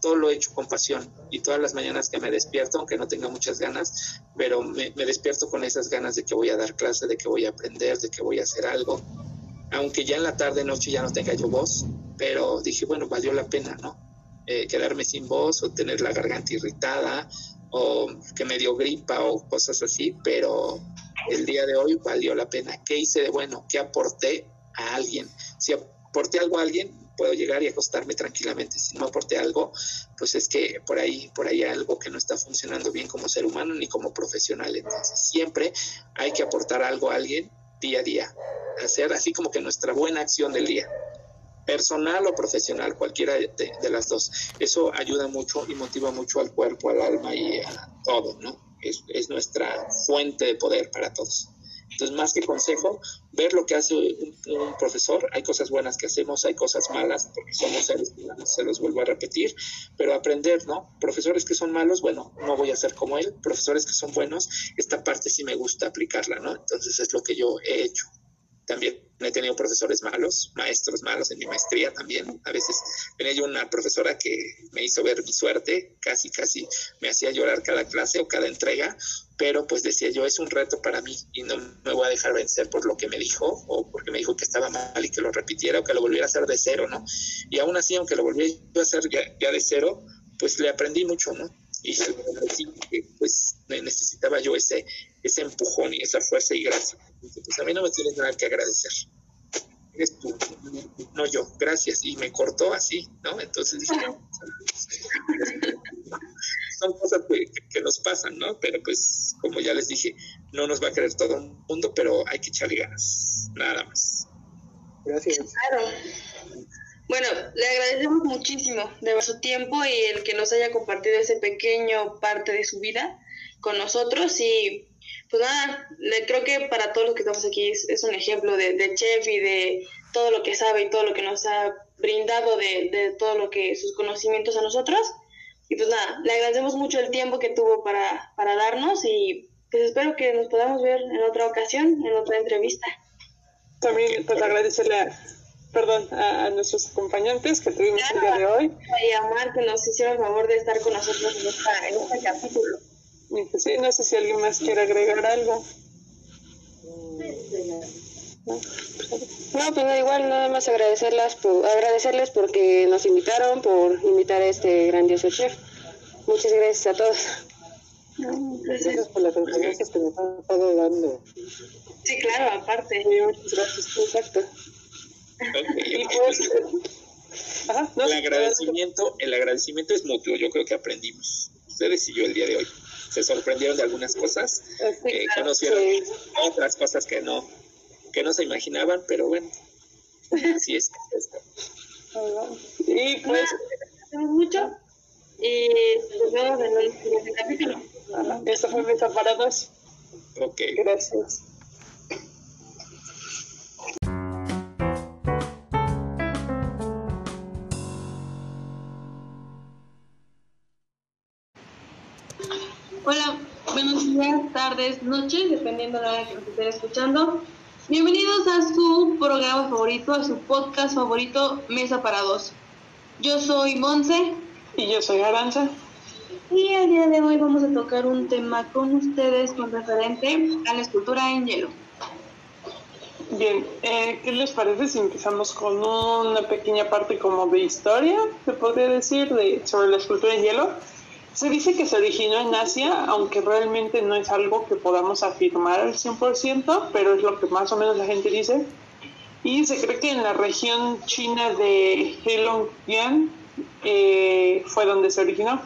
Speaker 3: todo lo he hecho con pasión y todas las mañanas que me despierto, aunque no tenga muchas ganas, pero me, despierto con esas ganas de que voy a dar clase, de que voy a aprender, de que voy a hacer algo. Aunque ya en la tarde, noche ya no tenga yo voz, pero dije, bueno, valió la pena, ¿no? Eh, quedarme sin voz o tener la garganta irritada o que me dio gripa o cosas así, pero el día de hoy valió la pena. ¿Qué hice de bueno? ¿Qué aporté a alguien? Si aporté algo a alguien, puedo llegar y acostarme tranquilamente. Si no aporté algo, pues es que por ahí, por ahí hay algo que no está funcionando bien como ser humano ni como profesional. Entonces, siempre hay que aportar algo a alguien día a día. Hacer así como que nuestra buena acción del día. Personal o profesional, cualquiera de, las dos. Eso ayuda mucho y motiva mucho al cuerpo, al alma y a todo, ¿no? Es nuestra fuente de poder para todos. Entonces, más que consejo, ver lo que hace un, profesor. Hay cosas buenas que hacemos, hay cosas malas, porque somos seres humanos, se los vuelvo a repetir, pero aprender, ¿no? Profesores que son malos, bueno, no voy a ser como él. Profesores que son buenos, esta parte sí me gusta aplicarla, ¿no? Entonces, es lo que yo he hecho. También he tenido profesores malos, maestros malos en mi maestría también. A veces tenía yo una profesora que me hizo ver mi suerte, casi, casi me hacía llorar cada clase o cada entrega, pero pues decía yo, es un reto para mí y no me voy a dejar vencer por lo que me dijo o porque me dijo que estaba mal y que lo repitiera o que lo volviera a hacer de cero, ¿no? Y aún así, aunque lo volviera a hacer ya, ya de cero, pues le aprendí mucho, ¿no? Y sí, pues necesitaba yo ese, ese empujón y esa fuerza y gracia. Pues a mí no me tienes nada que agradecer. Eres tú, no yo, gracias. Y me cortó así, ¿no? Entonces dije, son cosas que, que, nos pasan, ¿no? Pero pues, como ya les dije, no nos va a creer todo el mundo, pero hay que echarle ganas, nada más.
Speaker 5: Gracias.
Speaker 1: Claro. Bueno, le agradecemos muchísimo de su tiempo y el que nos haya compartido ese pequeño parte de su vida con nosotros y pues nada, le, creo que para todos los que estamos aquí es, un ejemplo de, de, chef y de todo lo que sabe y todo lo que nos ha brindado de, de todo lo que sus conocimientos a nosotros. Y pues nada, le agradecemos mucho el tiempo que tuvo para, para darnos y pues espero que nos podamos ver en otra ocasión, en otra entrevista.
Speaker 2: También pues agradecerle perdón, a, nuestros acompañantes que tuvimos el día de hoy.
Speaker 1: Y a Mar que nos hicieron el favor de estar con nosotros en, esta, en este capítulo.
Speaker 2: Pues sí, no sé si alguien más quiere agregar algo.
Speaker 4: No, pues no, igual nada más agradecerlas por, agradecerles porque nos invitaron, por invitar a este grandioso chef. Muchas gracias a todos.
Speaker 5: Gracias por las enseñanzas que nos han estado dando.
Speaker 1: Sí, claro, aparte.
Speaker 4: muchas gracias, exacto.
Speaker 3: El agradecimiento, el agradecimiento es mutuo, yo creo que aprendimos. Ustedes y yo el día de hoy se sorprendieron de algunas cosas, eh, conocieron otras cosas que no, que no se imaginaban, pero bueno, así es
Speaker 1: Y pues mucho y nos vemos en el siguiente capítulo.
Speaker 2: Esto fue Mesa para dos.
Speaker 3: Ok.
Speaker 2: Gracias.
Speaker 1: Tardes, noches, dependiendo de la hora que nos estén escuchando. Bienvenidos a su programa favorito, a su podcast favorito, Mesa para Dos. Yo soy Monse.
Speaker 2: Y yo soy Aranza.
Speaker 1: Y el día de hoy vamos a tocar un tema con ustedes con referente a la escultura en hielo.
Speaker 2: Bien, eh, ¿qué les parece si empezamos con una pequeña parte como de historia, se podría decir, de, sobre la escultura en hielo? Se dice que se originó en Asia, aunque realmente no es algo que podamos afirmar al 100%, pero es lo que más o menos la gente dice. Y se cree que en la región china de Heilongjiang eh, fue donde se originó.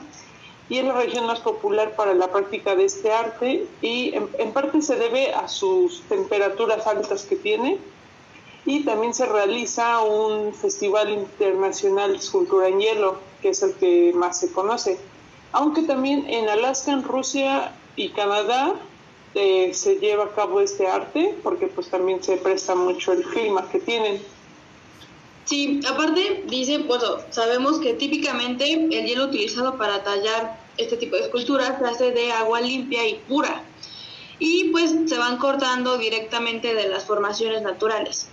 Speaker 2: Y es la región más popular para la práctica de este arte y en, en parte se debe a sus temperaturas altas que tiene. Y también se realiza un festival internacional de escultura en hielo, que es el que más se conoce aunque también en Alaska, en Rusia y Canadá eh, se lleva a cabo este arte porque pues también se presta mucho el clima que tienen.
Speaker 1: Sí, aparte dice, bueno, sabemos que típicamente el hielo utilizado para tallar este tipo de esculturas se hace de agua limpia y pura y pues se van cortando directamente de las formaciones naturales.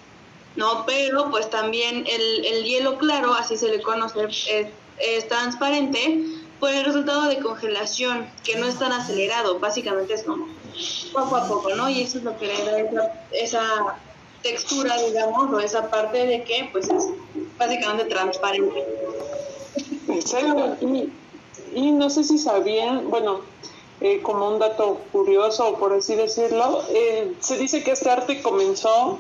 Speaker 1: ¿no? Pero pues también el, el hielo claro, así se le conoce, es transparente por el resultado de congelación, que no es tan acelerado, básicamente es como poco a poco, ¿no? Y eso es lo que le da esa, textura, digamos, o esa parte de que pues es básicamente transparente.
Speaker 2: Y, y no sé si sabían, bueno, eh, como un dato curioso, por así decirlo, eh, se dice que este arte comenzó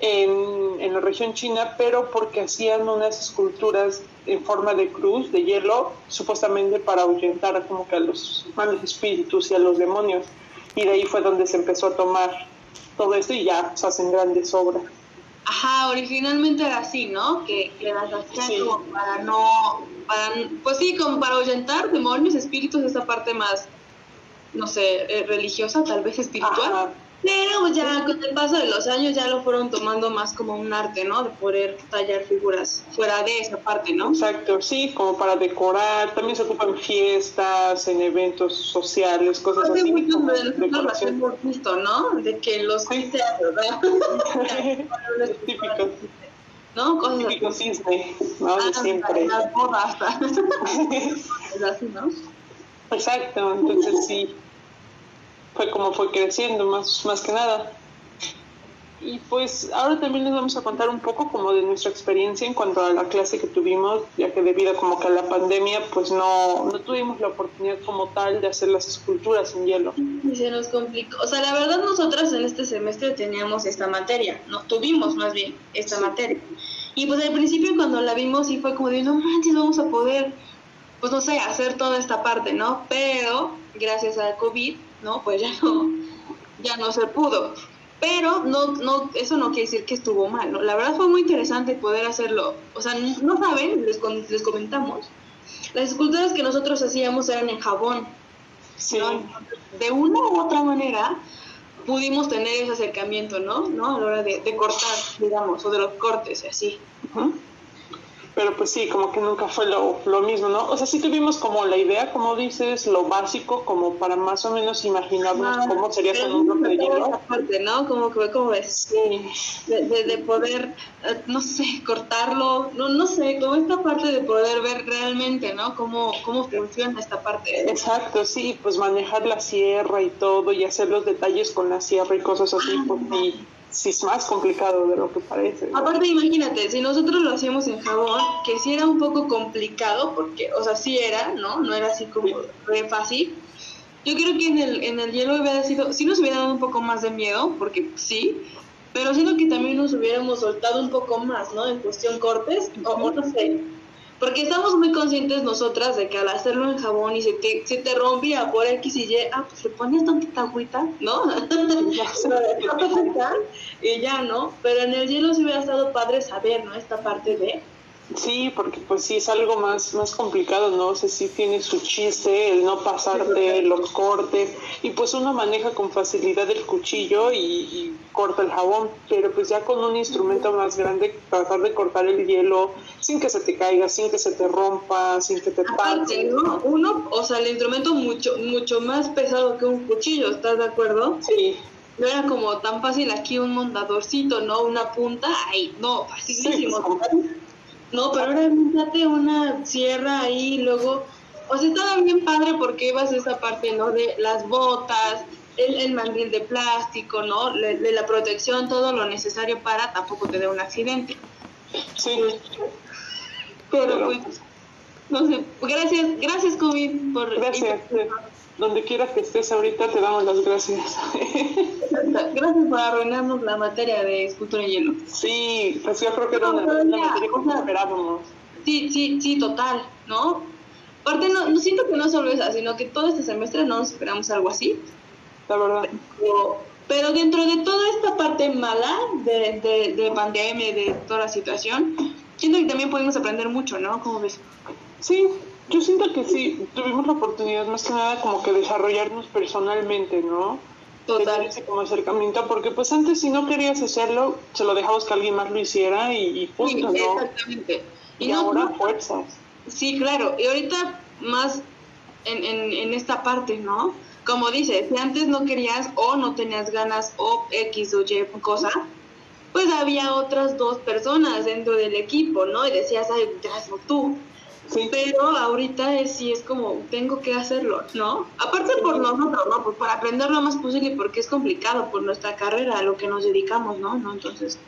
Speaker 2: en, en, la región china, pero porque hacían unas esculturas en forma de cruz, de hielo, supuestamente para ahuyentar como que a los malos espíritus y a los demonios. Y de ahí fue donde se empezó a tomar todo esto y ya se hacen grandes obras.
Speaker 1: Ajá, originalmente era así, ¿no? Que, que las hacían como para no, para, pues sí, como para ahuyentar demonios, espíritus, esa parte más, no sé, eh, religiosa, tal vez espiritual. Pero ya con el paso de los años ya lo fueron tomando más como un arte, ¿no? De poder tallar figuras fuera de esa parte, ¿no?
Speaker 2: Exacto, sí, como para decorar. También se ocupan fiestas, en eventos sociales, cosas así.
Speaker 1: Muchos de nosotros lo hemos visto, ¿no? De que los sí. ¿verdad?
Speaker 2: Típico.
Speaker 1: ¿No? Cosas
Speaker 2: Típico cisne, ¿no? De ah, siempre.
Speaker 1: Las bodas. es así, ¿no?
Speaker 2: Exacto, entonces sí fue como fue creciendo más, más que nada. y pues ahora también les vamos a contar un poco como de nuestra experiencia en cuanto a la clase que tuvimos, ya que debido como que a la pandemia pues no, no tuvimos la oportunidad como tal de hacer las esculturas en hielo.
Speaker 1: Y se nos complicó, o sea, la verdad nosotras en este semestre teníamos esta materia, no tuvimos más bien esta materia. Y pues al principio cuando la vimos sí fue como de, no manches, vamos a poder, pues no sé, hacer toda esta parte, ¿no? Pero gracias a COVID, ¿no? Pues ya no, ya no se pudo pero no, no, eso no quiere decir que estuvo mal, ¿no? La verdad fue muy interesante poder hacerlo. O sea, no saben, les, les comentamos, las esculturas que nosotros hacíamos eran en jabón.
Speaker 2: Sí.
Speaker 1: De una u otra manera pudimos tener ese acercamiento, ¿no? ¿No? A la hora de, de cortar, digamos, o de los cortes y así
Speaker 2: pero pues sí, como que nunca fue lo, lo, mismo, ¿no? O sea, sí tuvimos como la idea, como dices, lo básico, como para más o menos imaginarnos ah, cómo sería con un bloque de hielo.
Speaker 1: parte, ¿no? Como que, como ves, sí. de, de, poder, eh, no sé, cortarlo, no, no sé, como esta parte de poder ver realmente, ¿no? Cómo, cómo funciona esta parte.
Speaker 2: Exacto, sí, pues manejar la sierra y todo, y hacer los detalles con la sierra y cosas así, ah, pues sí sí es más complicado de lo que parece.
Speaker 1: Aparte, imagínate, si nosotros lo hacíamos en jabón, que sí era un poco complicado, porque, o sea, sí era, ¿no? No era así como re fácil. Yo creo que en el, en el hielo hubiera sido, sí nos hubiera dado un poco más de miedo, porque sí, pero siento que también nos hubiéramos soltado un poco más, ¿no? En cuestión cortes, o no sé, porque estamos muy conscientes nosotras de que al hacerlo en jabón y se te, se te rompía por X y Y, ah, pues le ponías tantita agüita, ¿no? y ya, ¿no? Pero en el hielo sí hubiera estado padre saber, ¿no? Esta parte de
Speaker 2: Sí, porque pues sí es algo más, más complicado, ¿no? O sea, sí tiene su chiste, el no pasar de los cortes, y pues uno maneja con facilidad el cuchillo y, corta el jabón, pero pues ya con un instrumento más grande, tratar de cortar el hielo sin que se te caiga, sin que se te rompa, sin que te
Speaker 1: pase. ¿no? Uno, o sea, el instrumento mucho, mucho más pesado que un cuchillo, ¿estás de acuerdo?
Speaker 2: Sí.
Speaker 1: No era como tan fácil aquí un montadorcito, ¿no? Una punta, ay, no, facilísimo. No, pero ahora imagínate una sierra ahí, luego, o sea, estaba bien padre porque ibas a esa parte, ¿no? De las botas, el, el mandil de plástico, ¿no? De, la protección, todo lo necesario para tampoco te dé un accidente.
Speaker 2: Sí.
Speaker 1: Pero, pues, no sé, gracias, gracias COVID por...
Speaker 2: Gracias donde quiera que estés ahorita te damos las gracias.
Speaker 1: Gracias por arruinarnos la materia de escultura en hielo.
Speaker 2: Sí, pues yo creo que era una, materia que esperábamos.
Speaker 1: Sí, sí, sí, total, ¿no? Aparte, no, no siento que no solo esa, sino que todo este semestre no nos esperamos algo así.
Speaker 2: La verdad.
Speaker 1: Pero, dentro de toda esta parte mala de, de, de pandemia, de toda la situación, siento que también pudimos aprender mucho, ¿no? ¿Cómo ves?
Speaker 2: Sí, yo siento que sí, tuvimos la oportunidad más que nada como que desarrollarnos personalmente, ¿no?
Speaker 1: Total.
Speaker 2: ese como acercamiento, porque pues antes si no querías hacerlo, se lo dejabas que alguien más lo hiciera y, y punto,
Speaker 1: sí, Exactamente.
Speaker 2: Y, ahora fuerzas.
Speaker 1: Sí, claro, y ahorita más en, en, en esta parte, ¿no? Como dices, si antes no querías o no tenías ganas o X o Y cosa, pues había otras dos personas dentro del equipo, ¿no? Y decías, ay, hazlo tú. Pero ahorita es, sí es como, tengo que hacerlo, ¿no? Aparte por nosotros, ¿no? Pues para aprender lo más posible porque es complicado por nuestra carrera, a lo que nos dedicamos, ¿no? ¿no? Entonces,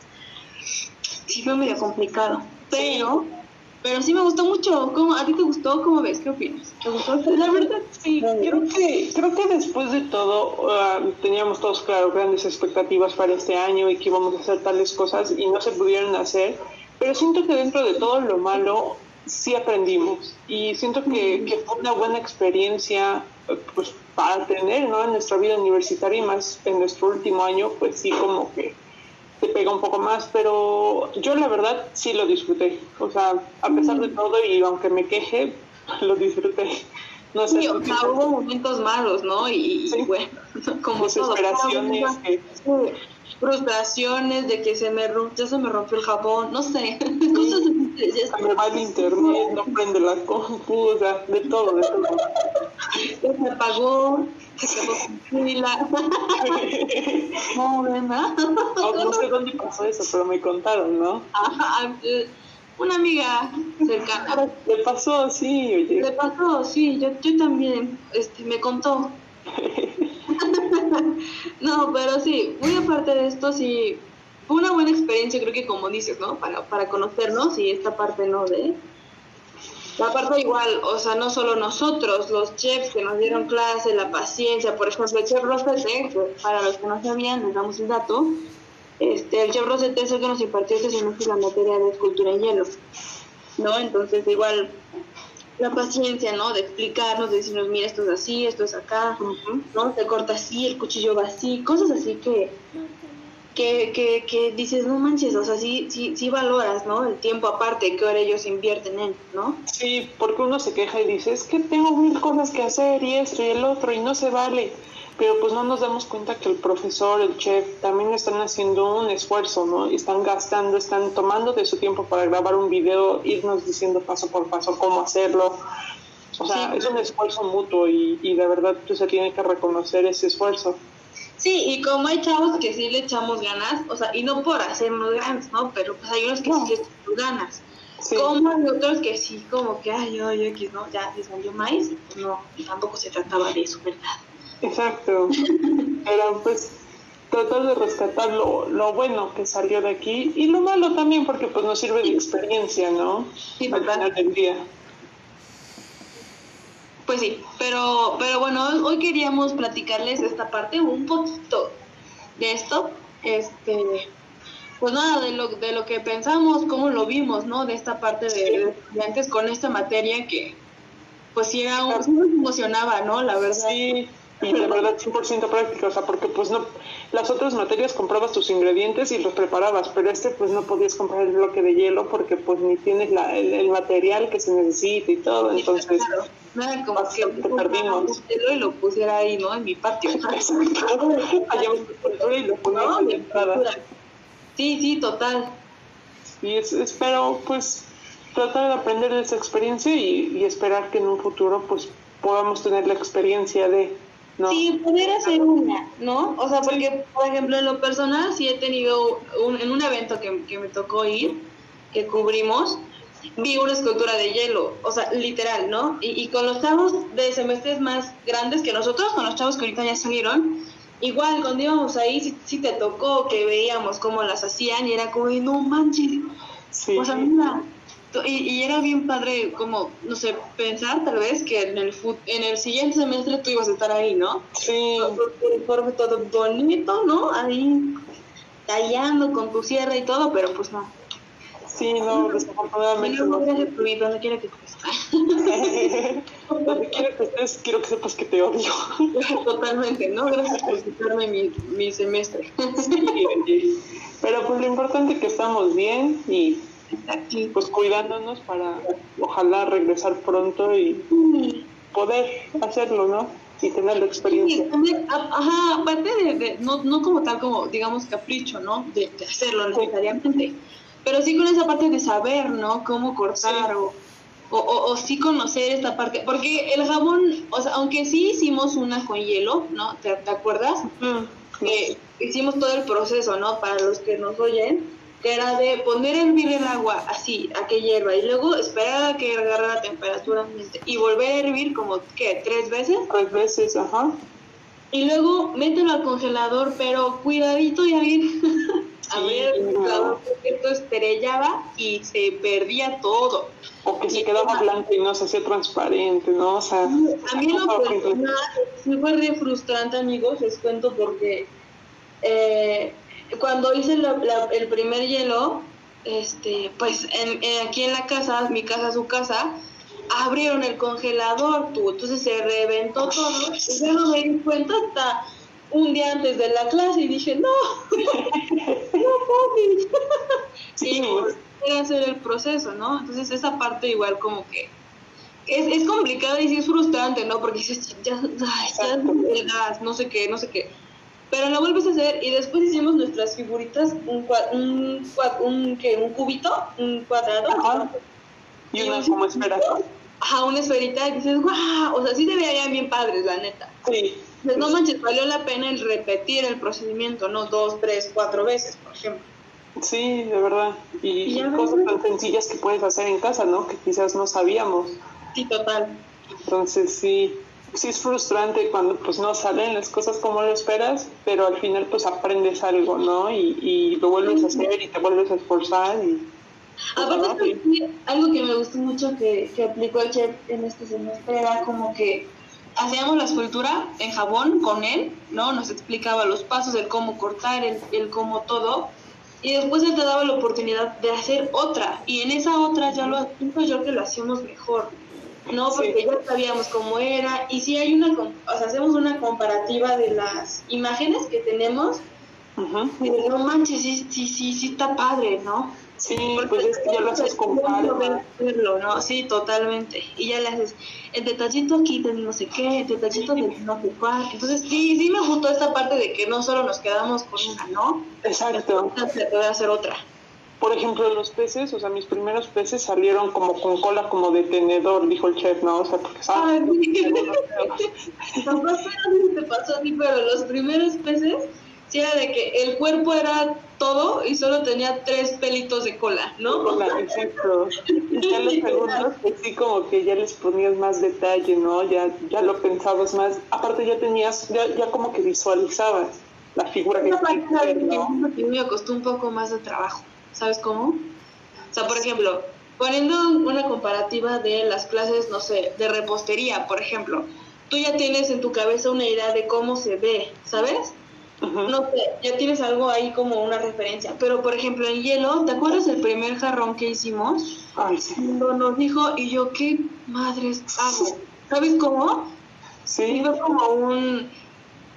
Speaker 1: sí fue medio complicado. Pero, pero sí me gustó mucho. ¿Cómo, ¿A ti te gustó? ¿Cómo ves? ¿Qué opinas? ¿Te gustó?
Speaker 2: La verdad, sí. Creo que, creo que después de todo ah, teníamos todos, claro, grandes expectativas para este año y que íbamos a hacer tales cosas y no se pudieron hacer. Pero siento que dentro de todo lo malo sí aprendimos. Y siento que, que, fue una buena experiencia pues para tener ¿no? en nuestra vida universitaria y más en nuestro último año pues sí como que te pega un poco más. Pero yo la verdad sí lo disfruté. O sea a pesar de todo y aunque me queje lo disfruté.
Speaker 1: No sé sí, o sea, hubo momentos malos no y, bueno como
Speaker 2: desesperaciones que
Speaker 1: frustraciones de que se me rompió, ya se me rompió el jabón, no sé, cosas
Speaker 2: así. Me va el internet, no prende la compu, de todo, de todo.
Speaker 1: Se me apagó, se quedó sin pila. no, ¿verdad?
Speaker 2: No, no sé dónde pasó eso, pero me contaron, ¿no?
Speaker 1: Ajá, eh, una amiga cercana.
Speaker 2: Le pasó, sí, oye.
Speaker 1: Le pasó, sí, yo, yo también, este, me contó. no, pero sí, muy aparte de esto, sí, fue una buena experiencia, creo que como dices, ¿no? Para, para conocernos y esta parte, ¿no? De, la parte igual, o sea, no solo nosotros, los chefs que nos dieron clase, la paciencia, por ejemplo, el chef Rosete, para los que no sabían, les damos el dato, este, el chef Rosete es el que nos impartió ese semestre la materia de escultura en hielo, ¿no? Entonces, igual, la paciencia, ¿no? De explicarnos, de decirnos, mira, esto es así, esto es acá, ¿no? Se corta así, el cuchillo va así, cosas así que que, que, que dices, no manches, o sea, sí, sí, sí valoras, ¿no? El tiempo aparte que ahora ellos invierten en, ¿no?
Speaker 2: Sí, porque uno se queja y dice, es que tengo mil cosas que hacer y esto y el otro y no se vale. Pero pues no nos damos cuenta que el profesor, el chef, también están haciendo un esfuerzo, ¿no? Están gastando, están tomando de su tiempo para grabar un video, irnos diciendo paso por paso cómo hacerlo. O sea, es un esfuerzo mutuo y, y de verdad pues, se tiene que reconocer ese esfuerzo.
Speaker 1: Sí, y como hay chavos que sí le echamos ganas, o sea, y no por hacernos grandes, ¿no? Pero pues hay unos que sí le echamos ganas. Como hay otros que sí, como que, ay, yo, yo, X, ¿no? Ya les salió maíz, no, tampoco se trataba de eso, ¿verdad?
Speaker 2: Exacto. Pero pues tratar de rescatar lo, lo bueno que salió de aquí y lo malo también, porque pues nos sirve de experiencia, ¿no?
Speaker 1: Sí,
Speaker 2: Al final del día.
Speaker 1: Pues sí, pero, pero bueno, hoy queríamos platicarles esta parte, un poquito de esto, este, pues nada, de lo, de lo que pensamos, cómo lo vimos, ¿no? De esta parte de, estudiantes con esta materia que, pues sí, era un, emocionaba, ¿no? La verdad.
Speaker 2: Sí, y de verdad 100% práctica, o sea, porque pues no, las otras materias comprabas tus ingredientes y los preparabas, pero este pues no podías comprar el bloque de hielo porque pues ni tienes la, el, el material que se necesita y todo, entonces...
Speaker 1: Claro. Nada como que
Speaker 2: Bastante perdimos.
Speaker 1: y lo pusiera ahí, ¿no? En mi patio.
Speaker 2: Allá y lo
Speaker 1: No,
Speaker 2: en.
Speaker 1: Sí, sí, total.
Speaker 2: Y es, espero pues tratar de aprender de esa experiencia y, y esperar que en un futuro pues podamos tener la experiencia de... ¿no?
Speaker 1: Sí, poder hacer una, ¿no? O sea, porque, por ejemplo, en lo personal, sí he tenido, un, en un evento que, que me tocó ir, que cubrimos, vi una escultura de hielo, o sea, literal, ¿no? Y, y con los chavos de semestres más grandes que nosotros, con los chavos que ahorita ya salieron, igual, cuando íbamos ahí, sí, sí te tocó que veíamos cómo las hacían y era como, no manches,
Speaker 2: Sí.
Speaker 1: o sea, mira, y, y era bien padre como, no sé, pensar tal vez que en el, fut- en el siguiente semestre tú ibas a estar ahí, ¿no?
Speaker 2: sí,
Speaker 1: Tu uniforme todo bonito, ¿no? Ahí tallando con tu sierra y todo, pero pues no.
Speaker 2: sí, no, desafortunadamente no.
Speaker 1: donde quiera que estés.
Speaker 2: Donde quiera que estés, quiero que sepas que te odio.
Speaker 1: Totalmente, ¿no? Gracias por quitarme mi, mi semestre.
Speaker 2: Sí, Pero pues lo importante es que estamos bien y Pues cuidándonos para ojalá regresar pronto y poder hacerlo, ¿no? Y tener la
Speaker 1: Sí,
Speaker 2: experiencia.
Speaker 1: también, ajá, aparte de, de- no, no como tal como, digamos, capricho, ¿no? De, de hacerlo necesariamente, pero sí con esa parte de saber, ¿no? Cómo cortar
Speaker 2: Sí.
Speaker 1: o, o, o, o sí conocer esta parte, porque el jabón, o sea, aunque sí hicimos una con hielo, ¿no? ¿Te, te acuerdas?
Speaker 2: Mm,
Speaker 1: hicimos todo el proceso, ¿no? Para los que nos oyen, que era de poner a hervir el agua así, a que hierva, y luego esperar a que agarre la temperatura y volver a hervir como, ¿qué? ¿Tres veces?
Speaker 2: Tres veces, ajá.
Speaker 1: Y luego mételo al congelador, pero cuidadito y abrir, abrir el
Speaker 2: Sí,
Speaker 1: congelador porque esto estrellaba y se perdía todo.
Speaker 2: O que se quedaba blanco y no se hacía transparente, ¿no? O sea,
Speaker 1: A mí lo personal sí fue re frustrante, amigos, les cuento porque eh, cuando hice la- la- el primer hielo, este, pues en, en- aquí en la casa, mi casa, su casa, abrieron el congelador, tú, entonces se reventó todo y yo no me di cuenta hasta un día antes de la clase y dije, no, no mames.
Speaker 2: Sí,
Speaker 1: y volver a hacer el proceso, ¿no? Entonces esa parte igual como que es, es complicado y sí es frustrante, ¿no? Porque dices, ya, ay, ya el gas, no sé qué, no sé qué. Pero lo vuelves a hacer y después hicimos nuestras figuritas, un, cua- un, un, ¿qué? un cubito, un cuadrado.
Speaker 2: Ajá. y una como espera.
Speaker 1: Ajá, una esferita y dices, guau, o sea, sí se veían bien padres, la neta.
Speaker 2: Sí,
Speaker 1: Pues no manches, valió la pena el repetir el procedimiento, ¿no? Dos, tres, cuatro veces, por ejemplo.
Speaker 2: sí, de verdad. Y, cosas tan sencillas que puedes hacer en casa, ¿no? Que quizás no sabíamos.
Speaker 1: Sí, total.
Speaker 2: Entonces sí, sí es frustrante cuando pues no salen las cosas como lo esperas, pero al final pues aprendes algo, ¿no? Y, y lo vuelves a hacer y te vuelves a esforzar y...
Speaker 1: pues, Aparte, algo que me gustó mucho que, que aplicó el chef en este semestre era como que hacíamos la escultura en jabón con él, ¿no? Nos explicaba los pasos, el cómo cortar, el, el cómo todo. Y después él te daba la oportunidad de hacer otra. Y en esa otra ya lo siento yo que lo hacíamos mejor. No, porque ya sabíamos cómo era. Y si hay una, o sea, hacemos una comparativa de las imágenes que tenemos.
Speaker 2: Ujú.
Speaker 1: Y dices, no manches, sí, sí, sí, sí está padre, ¿no?
Speaker 2: Sí, pues es que ya lo haces con.
Speaker 1: Verlo, ¿no? Sí, totalmente. Y ya le haces el detallito aquí del no sé qué, el detallito del no sé cuál. Entonces, sí, sí me gustó esta parte de que no solo nos quedamos con una, ¿no?
Speaker 2: Exacto.
Speaker 1: Se puede hacer otra.
Speaker 2: Por ejemplo, los peces, o sea, mis primeros peces salieron como con cola como de tenedor, dijo el chef, ¿no? O sea, porque
Speaker 1: no sé si te pasó a ti, pero los primeros peces, sí era de que el cuerpo era todo y solo tenía tres pelitos de cola, ¿no?
Speaker 2: Cola, exacto. Y ya los segundos, pues sí, como que ya les ponías más detalle, ¿no? Ya, ya lo pensabas más. Aparte, ya tenías, ya, ya como que visualizabas la figura que
Speaker 1: siento que me costó un poco más de trabajo, ¿sabes cómo? O sea, por ejemplo, poniendo una comparativa de las clases, no sé, de repostería, por ejemplo, tú ya tienes en tu cabeza una idea de cómo se ve, ¿sabes? No sé, ya tienes algo ahí como una referencia. Pero, por ejemplo, en hielo, ¿te acuerdas del primer jarrón que hicimos?
Speaker 2: Ay, sí.
Speaker 1: Cuando nos dijo, y yo, ¿qué madres hago? ¿Sabes cómo? Y
Speaker 2: Sí,
Speaker 1: fue como un,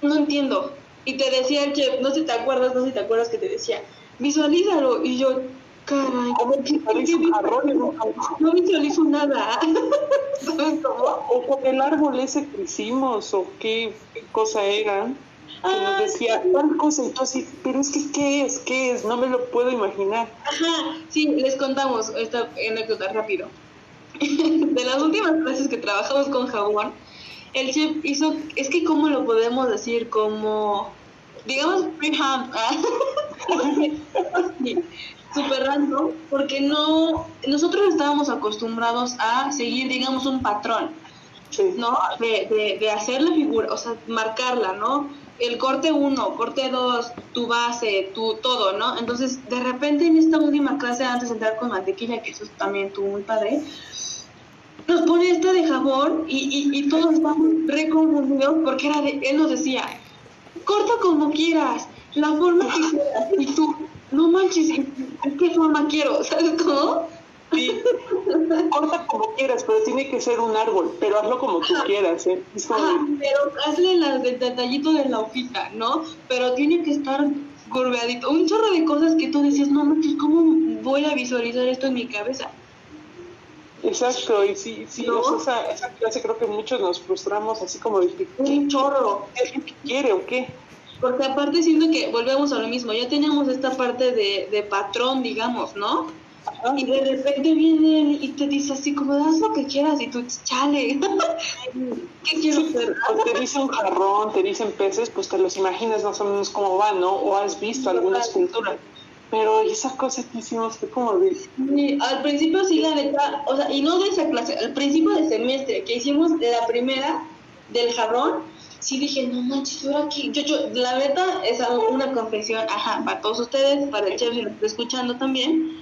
Speaker 1: no entiendo. Y te decía el chef, no sé si te acuerdas, no sé si te acuerdas que te decía, visualízalo. Y yo, caray,
Speaker 2: ¿cómo
Speaker 1: ¿qué-
Speaker 2: visualizo
Speaker 1: qué
Speaker 2: jarrón?
Speaker 1: no visualizo nada. ¿Sabes cómo?
Speaker 2: O con el árbol ese que hicimos, o qué, qué cosa era. Que nos
Speaker 1: Ah,
Speaker 2: decía tal cosa, y tú así, pero es que, ¿qué es? ¿Qué es? No me lo puedo imaginar.
Speaker 1: Ajá, sí, les contamos esta anécdota rápido. De las últimas clases que trabajamos con jabón, el chef hizo, es que cómo lo podemos decir, como, digamos, freehand, ah, super random, porque no, nosotros estábamos acostumbrados a seguir, digamos, un patrón.
Speaker 2: Sí.
Speaker 1: ¿no? De, de, de hacer la figura, o sea, marcarla, ¿no? El corte 1, corte 2, tu base, tu todo, ¿no? Entonces, de repente en esta última clase, antes de entrar con mantequilla, que eso también estuvo muy padre, nos pone esta de jabón y, y, y todos estamos re confundidos porque era de, él nos decía, corta como quieras, la forma que quieras, y tú, no manches, ¿en qué forma quiero? ¿Sabes cómo?
Speaker 2: Sí. Corta como quieras, pero tiene que ser un árbol, pero hazlo como tú quieras, ¿eh? Como
Speaker 1: Ajá, pero hazle las del detallito de la hojita, ¿no? Pero tiene que estar curveadito. Un chorro de cosas que tú decías, no manches, ¿cómo voy a visualizar esto en mi cabeza?
Speaker 2: Exacto, y sí, sí,
Speaker 1: ¿No?
Speaker 2: o sea, esa, esa clase creo que muchos nos frustramos así como que, ¿qué,
Speaker 1: Un chorro.
Speaker 2: qué quiere o qué?
Speaker 1: Porque aparte siento que volvemos a lo mismo, ya teníamos esta parte de, de patrón, digamos, ¿no?
Speaker 2: Ajá.
Speaker 1: Y de repente viene él y te dice así como, haz lo que quieras, y tú, chale, ¿qué quiero hacer?
Speaker 2: O te dice un jarrón, te dicen peces, pues te los imaginas más o menos cómo van, ¿no? O has visto alguna escultura. Pero esa cosa que hicimos fue como de...
Speaker 1: Sí, al principio sí, la neta, o sea, y no de esa clase, al principio del semestre que hicimos la primera del jarrón, sí dije, no manches, ahora aquí, yo, yo, la neta es una confesión, ajá, para todos ustedes, para el chef si lo está escuchando también,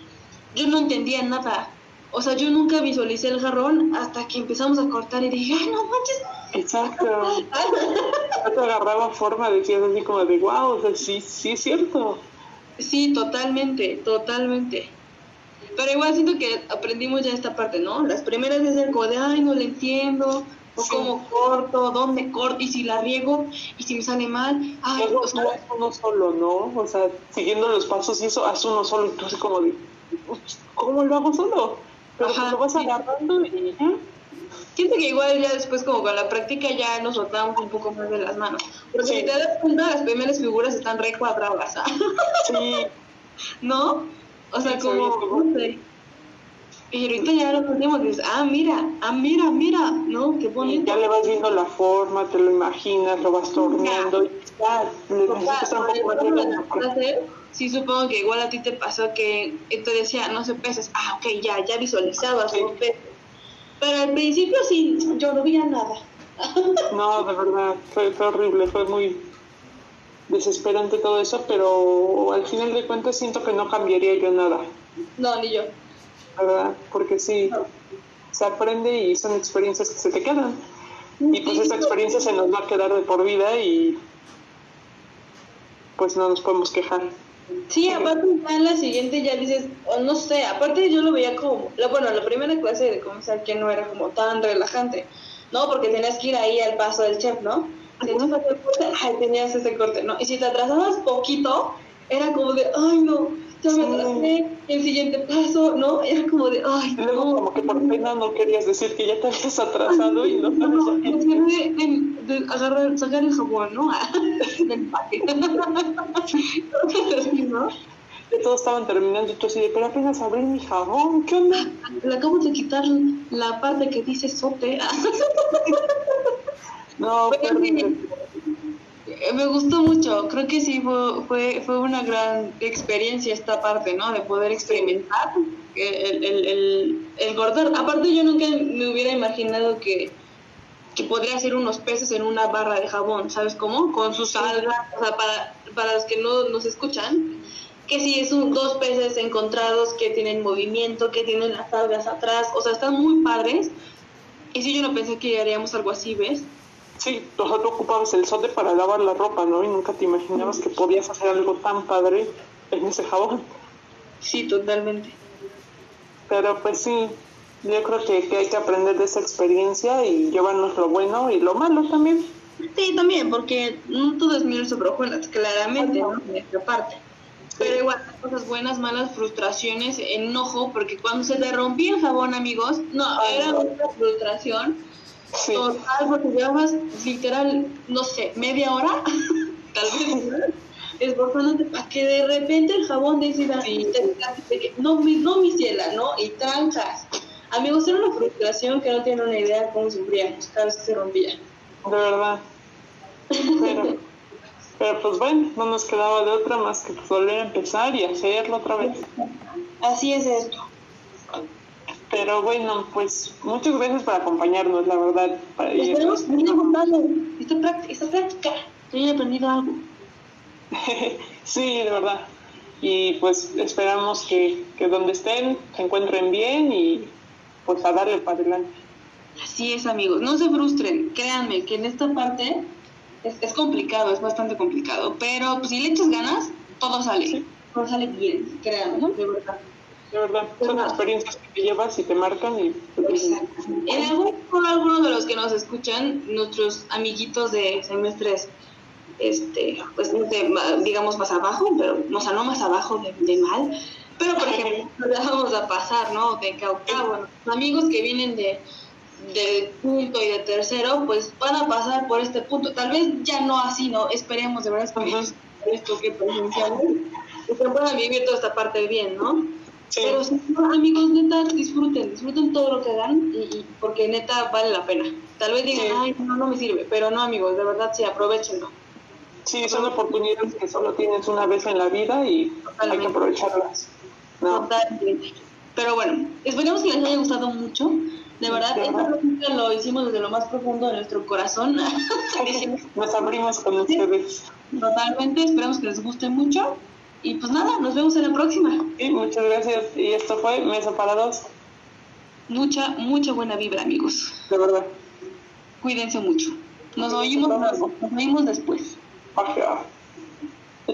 Speaker 1: yo no entendía nada, o sea, yo nunca visualicé el jarrón hasta que empezamos a cortar y dije, ay, no manches,
Speaker 2: Exacto. Te agarraba forma, decías así como de, wow, o sea, sí, sí es cierto.
Speaker 1: Sí, totalmente, totalmente. Pero igual siento que aprendimos ya esta parte, ¿no? Las primeras veces como de, ay, no le entiendo, o
Speaker 2: Sí.
Speaker 1: cómo corto, dónde corto, y si la riego, y si me sale mal, ay, o sea,
Speaker 2: haz uno solo, ¿no? O sea, siguiendo los pasos y eso, haz uno solo. Así como de, ¿cómo lo hago solo? Pero
Speaker 1: Ajá,
Speaker 2: pues lo vas agarrando y.
Speaker 1: siento que igual ya después como con la práctica ya nos soltamos un poco más de las manos. Porque
Speaker 2: Sí.
Speaker 1: si te das cuenta, las primeras figuras están re cuadradas.
Speaker 2: Sí,
Speaker 1: ¿no? O sea,
Speaker 2: Sí,
Speaker 1: como, no sé. Y ahorita ya lo hacemos y dices, ah, mira, ah, mira, mira, ¿no? Qué
Speaker 2: y
Speaker 1: bonito.
Speaker 2: ya le vas viendo la forma, te lo imaginas, lo vas torneando y ya, necesitas un poco más de
Speaker 1: sí supongo que igual a ti te pasó que te decía, no sé, peces. Ah, ok, ya, ya visualizabas
Speaker 2: Sí.
Speaker 1: peces. Pero al principio sí, yo no veía nada.
Speaker 2: No, de verdad, fue, fue horrible, fue muy desesperante todo eso, pero al final de cuentas siento que no cambiaría yo nada,
Speaker 1: No, ni yo.
Speaker 2: ¿verdad? Porque sí, se aprende y son experiencias que se te quedan. Y pues esa experiencia se nos va a quedar de por vida y pues no nos podemos quejar.
Speaker 1: Sí, aparte ya en la siguiente ya dices, o no sé, aparte yo lo veía como, la, bueno, la primera clase de comenzar que no era como tan relajante, ¿no? Porque tenías que ir ahí al paso del chef, ¿no? Si no hacías el corte, ay, tenías ese corte, ¿no? Y si te atrasabas poquito, era como de, ay, no, ya me
Speaker 2: Sí.
Speaker 1: atrasé, el siguiente paso, ¿no? Era como de, ay,
Speaker 2: Y luego
Speaker 1: no.
Speaker 2: como que por pena no querías decir que ya te habías atrasado y no
Speaker 1: No, no,
Speaker 2: a qué.
Speaker 1: de, de, agarrar, sacar el jabón, ¿no? Del empaque. ¿no?
Speaker 2: Ya todos estaban terminando y tú así de, pero apenas abrí mi jabón, ¿qué onda?
Speaker 1: Le acabo de quitar la parte que dice sote.
Speaker 2: No,
Speaker 1: Pero me gustó mucho. Creo que sí fue, fue, fue una gran experiencia esta parte, ¿no? De poder experimentar el, el, el, el. Aparte, yo nunca me hubiera imaginado que, que podría hacer unos peces en una barra de jabón, ¿sabes cómo? Con sus algas. O sea, para, para los que no nos escuchan, que sí es un, dos peces encontrados que tienen movimiento, que tienen las algas atrás. O sea, están muy padres. Y sí, yo no pensé que haríamos algo así, ¿ves?
Speaker 2: Sí, o sea, tú ocupabas el sote para lavar la ropa, ¿no? Y nunca te imaginabas que podías hacer algo tan padre en ese jabón.
Speaker 1: Sí, totalmente.
Speaker 2: Pero pues sí, yo creo que, que hay que aprender de esa experiencia y llevarnos lo bueno y lo malo también.
Speaker 1: Sí, también, porque no todo es miel sobre hojuelas, claramente, ¿no? De esta parte. Pero igual, cosas buenas, malas, frustraciones, enojo, porque cuando se te rompía el jabón, amigos, no, era una frustración
Speaker 2: Sí,
Speaker 1: total, porque llevabas literal, no sé, media hora, tal vez, esforzándote para que de repente el jabón decida,
Speaker 2: Sí.
Speaker 1: te- no, mi, no mi ciela, ¿no? Y trancas. Amigos, era una frustración que no tienen una idea cómo sufríamos cada vez que se rompía.
Speaker 2: de verdad. Pero, pero pues bueno, no nos quedaba de otra más que pues, volver a empezar y hacerlo otra vez.
Speaker 1: Así es esto.
Speaker 2: Pero bueno, pues muchas gracias por acompañarnos, la verdad. Para
Speaker 1: Esperemos que haya esta práctica, esta práctica, que hayan aprendido algo.
Speaker 2: sí, de verdad. Y pues esperamos que, que donde estén se encuentren bien y pues a darle para adelante.
Speaker 1: Así es, amigos. No se frustren. Créanme que en esta parte es, es complicado, es bastante complicado. Pero pues, si le echas ganas, todo sale.
Speaker 2: Sí.
Speaker 1: Todo sale bien, créanme, de verdad.
Speaker 2: De verdad, son experiencias que te llevas y te marcan y
Speaker 1: Exacto. En algún, algunos de los que nos escuchan, nuestros amiguitos de semestres, este, pues de digamos más abajo, pero o sea, no más abajo de, de mal, pero por ejemplo, nos vamos a pasar, ¿no? De que a octavo, ¿no? amigos que vienen de de punto y de tercero, pues van a pasar por este punto. Tal vez ya no así, ¿no? Esperemos, de verdad, esperemos esto que presenciamos, y que puedan vivir toda esta parte bien, ¿no?
Speaker 2: Sí,
Speaker 1: Pero si no, amigos, neta, disfruten, disfruten todo lo que hagan y, y- porque neta vale la pena. Tal vez digan,
Speaker 2: Sí.
Speaker 1: ay, no, no me sirve, pero no, amigos, de verdad sí, aprovechenlo.
Speaker 2: sí, son oportunidades que solo tienes una vez en la vida y hay que
Speaker 1: Totalmente.
Speaker 2: aprovecharlas. No,
Speaker 1: Totalmente. Pero bueno, esperemos que les haya gustado mucho. De verdad,
Speaker 2: De
Speaker 1: esta práctica lo hicimos desde lo más profundo de nuestro corazón.
Speaker 2: Nos abrimos con ustedes.
Speaker 1: Totalmente, esperamos que les guste mucho. Y pues nada, nos vemos en la próxima.
Speaker 2: Y muchas gracias. Y esto fue Mesa para dos,
Speaker 1: Mucha, mucha buena vibra, amigos.
Speaker 2: de verdad.
Speaker 1: Cuídense mucho. Nos oímos, nos oímos después.
Speaker 2: Ajá.